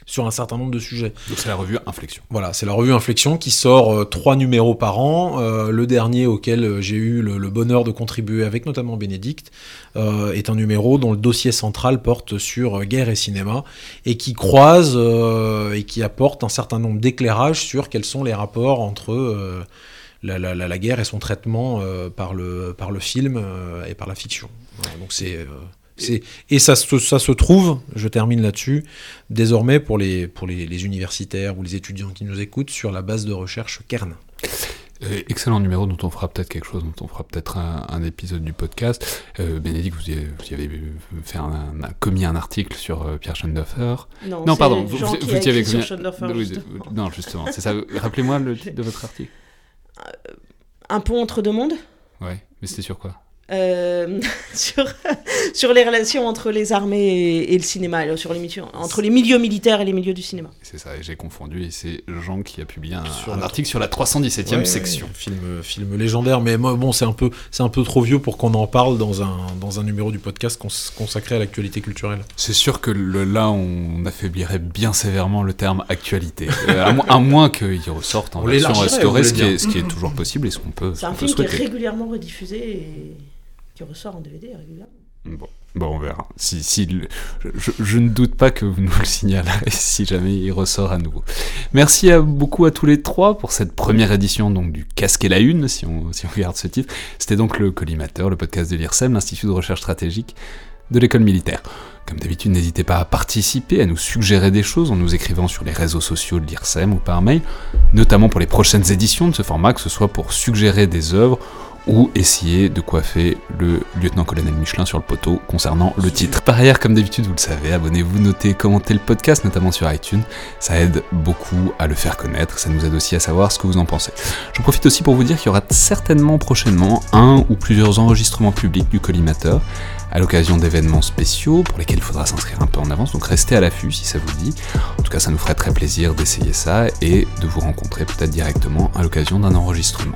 sur un certain nombre de sujets. Donc c'est la revue Inflexion. Voilà, c'est la revue Inflexion qui sort euh, trois numéros par an. Euh, le dernier auquel euh, j'ai eu le, le, bonheur de contribuer avec notamment Bénédicte euh, est un numéro dont le dossier central porte sur guerre et cinéma et qui croise et qui apporte un certain nombre d'éclairages sur quels sont les rapports entre la, la, la, guerre et son traitement par, le, par le film et par la fiction. Voilà, donc c'est et ça, ça, se trouve, je termine là-dessus, désormais pour, les, pour les, les, universitaires ou les étudiants qui nous écoutent sur la base de recherche Kern. Euh, excellent numéro dont on fera peut-être quelque chose, dont on fera peut-être un, un, épisode du podcast. Euh, Bénédicte, vous, vous, y avez fait un, un, commis un article sur euh, Pierre Schoendoeffer. Non, non pardon, vous, vous, vous y avez commis. Sur oui, non, justement, c'est ça. Rappelez-moi le titre de votre article. [LAUGHS] Un pont entre deux mondes? Ouais, mais c'était sur quoi? Euh, [LAUGHS] sur, sur les relations entre les armées et, et, le cinéma, sur les entre les milieux militaires et les milieux du cinéma. C'est ça, j'ai confondu, et c'est Jean qui a publié un, un article sur la 317e ouais, section. Film, film légendaire, mais moi, bon, c'est un, peu, un peu trop vieux pour qu'on en parle dans un, dans un numéro du podcast cons consacré à l'actualité culturelle. C'est sûr que le, là, on affaiblirait bien sévèrement le terme actualité, euh, à, mo à, moins qu'il ressorte en on version restaurée, ce, qui est, ce qui est toujours possible et ce qu'on peut C'est un film souhaiter. qui est régulièrement rediffusé et qui ressort en DVD régulièrement. Bon. Bon, on verra. Si, si je, ne doute pas que vous nous le signalerez [LAUGHS] si jamais il ressort à nouveau. Merci à, beaucoup à tous les trois pour cette première édition donc du Casque et la Une, si on, si on regarde ce titre. C'était donc le Collimateur, le podcast de l'IRSEM, l'Institut de recherche stratégique de l'école militaire. Comme d'habitude, n'hésitez pas à participer, à nous suggérer des choses en nous écrivant sur les réseaux sociaux de l'IRSEM ou par mail, notamment pour les prochaines éditions de ce format, que ce soit pour suggérer des œuvres ou essayer de coiffer le lieutenant-colonel Michelin sur le poteau concernant le titre. Par ailleurs, comme d'habitude, vous le savez, abonnez-vous, notez, commentez le podcast, notamment sur iTunes. Ça aide beaucoup à le faire connaître, ça nous aide aussi à savoir ce que vous en pensez. Je profite aussi pour vous dire qu'il y aura certainement prochainement un ou plusieurs enregistrements publics du collimateur à l'occasion d'événements spéciaux pour lesquels il faudra s'inscrire un peu en avance, donc restez à l'affût si ça vous dit. En tout cas, ça nous ferait très plaisir d'essayer ça et de vous rencontrer peut-être directement à l'occasion d'un enregistrement.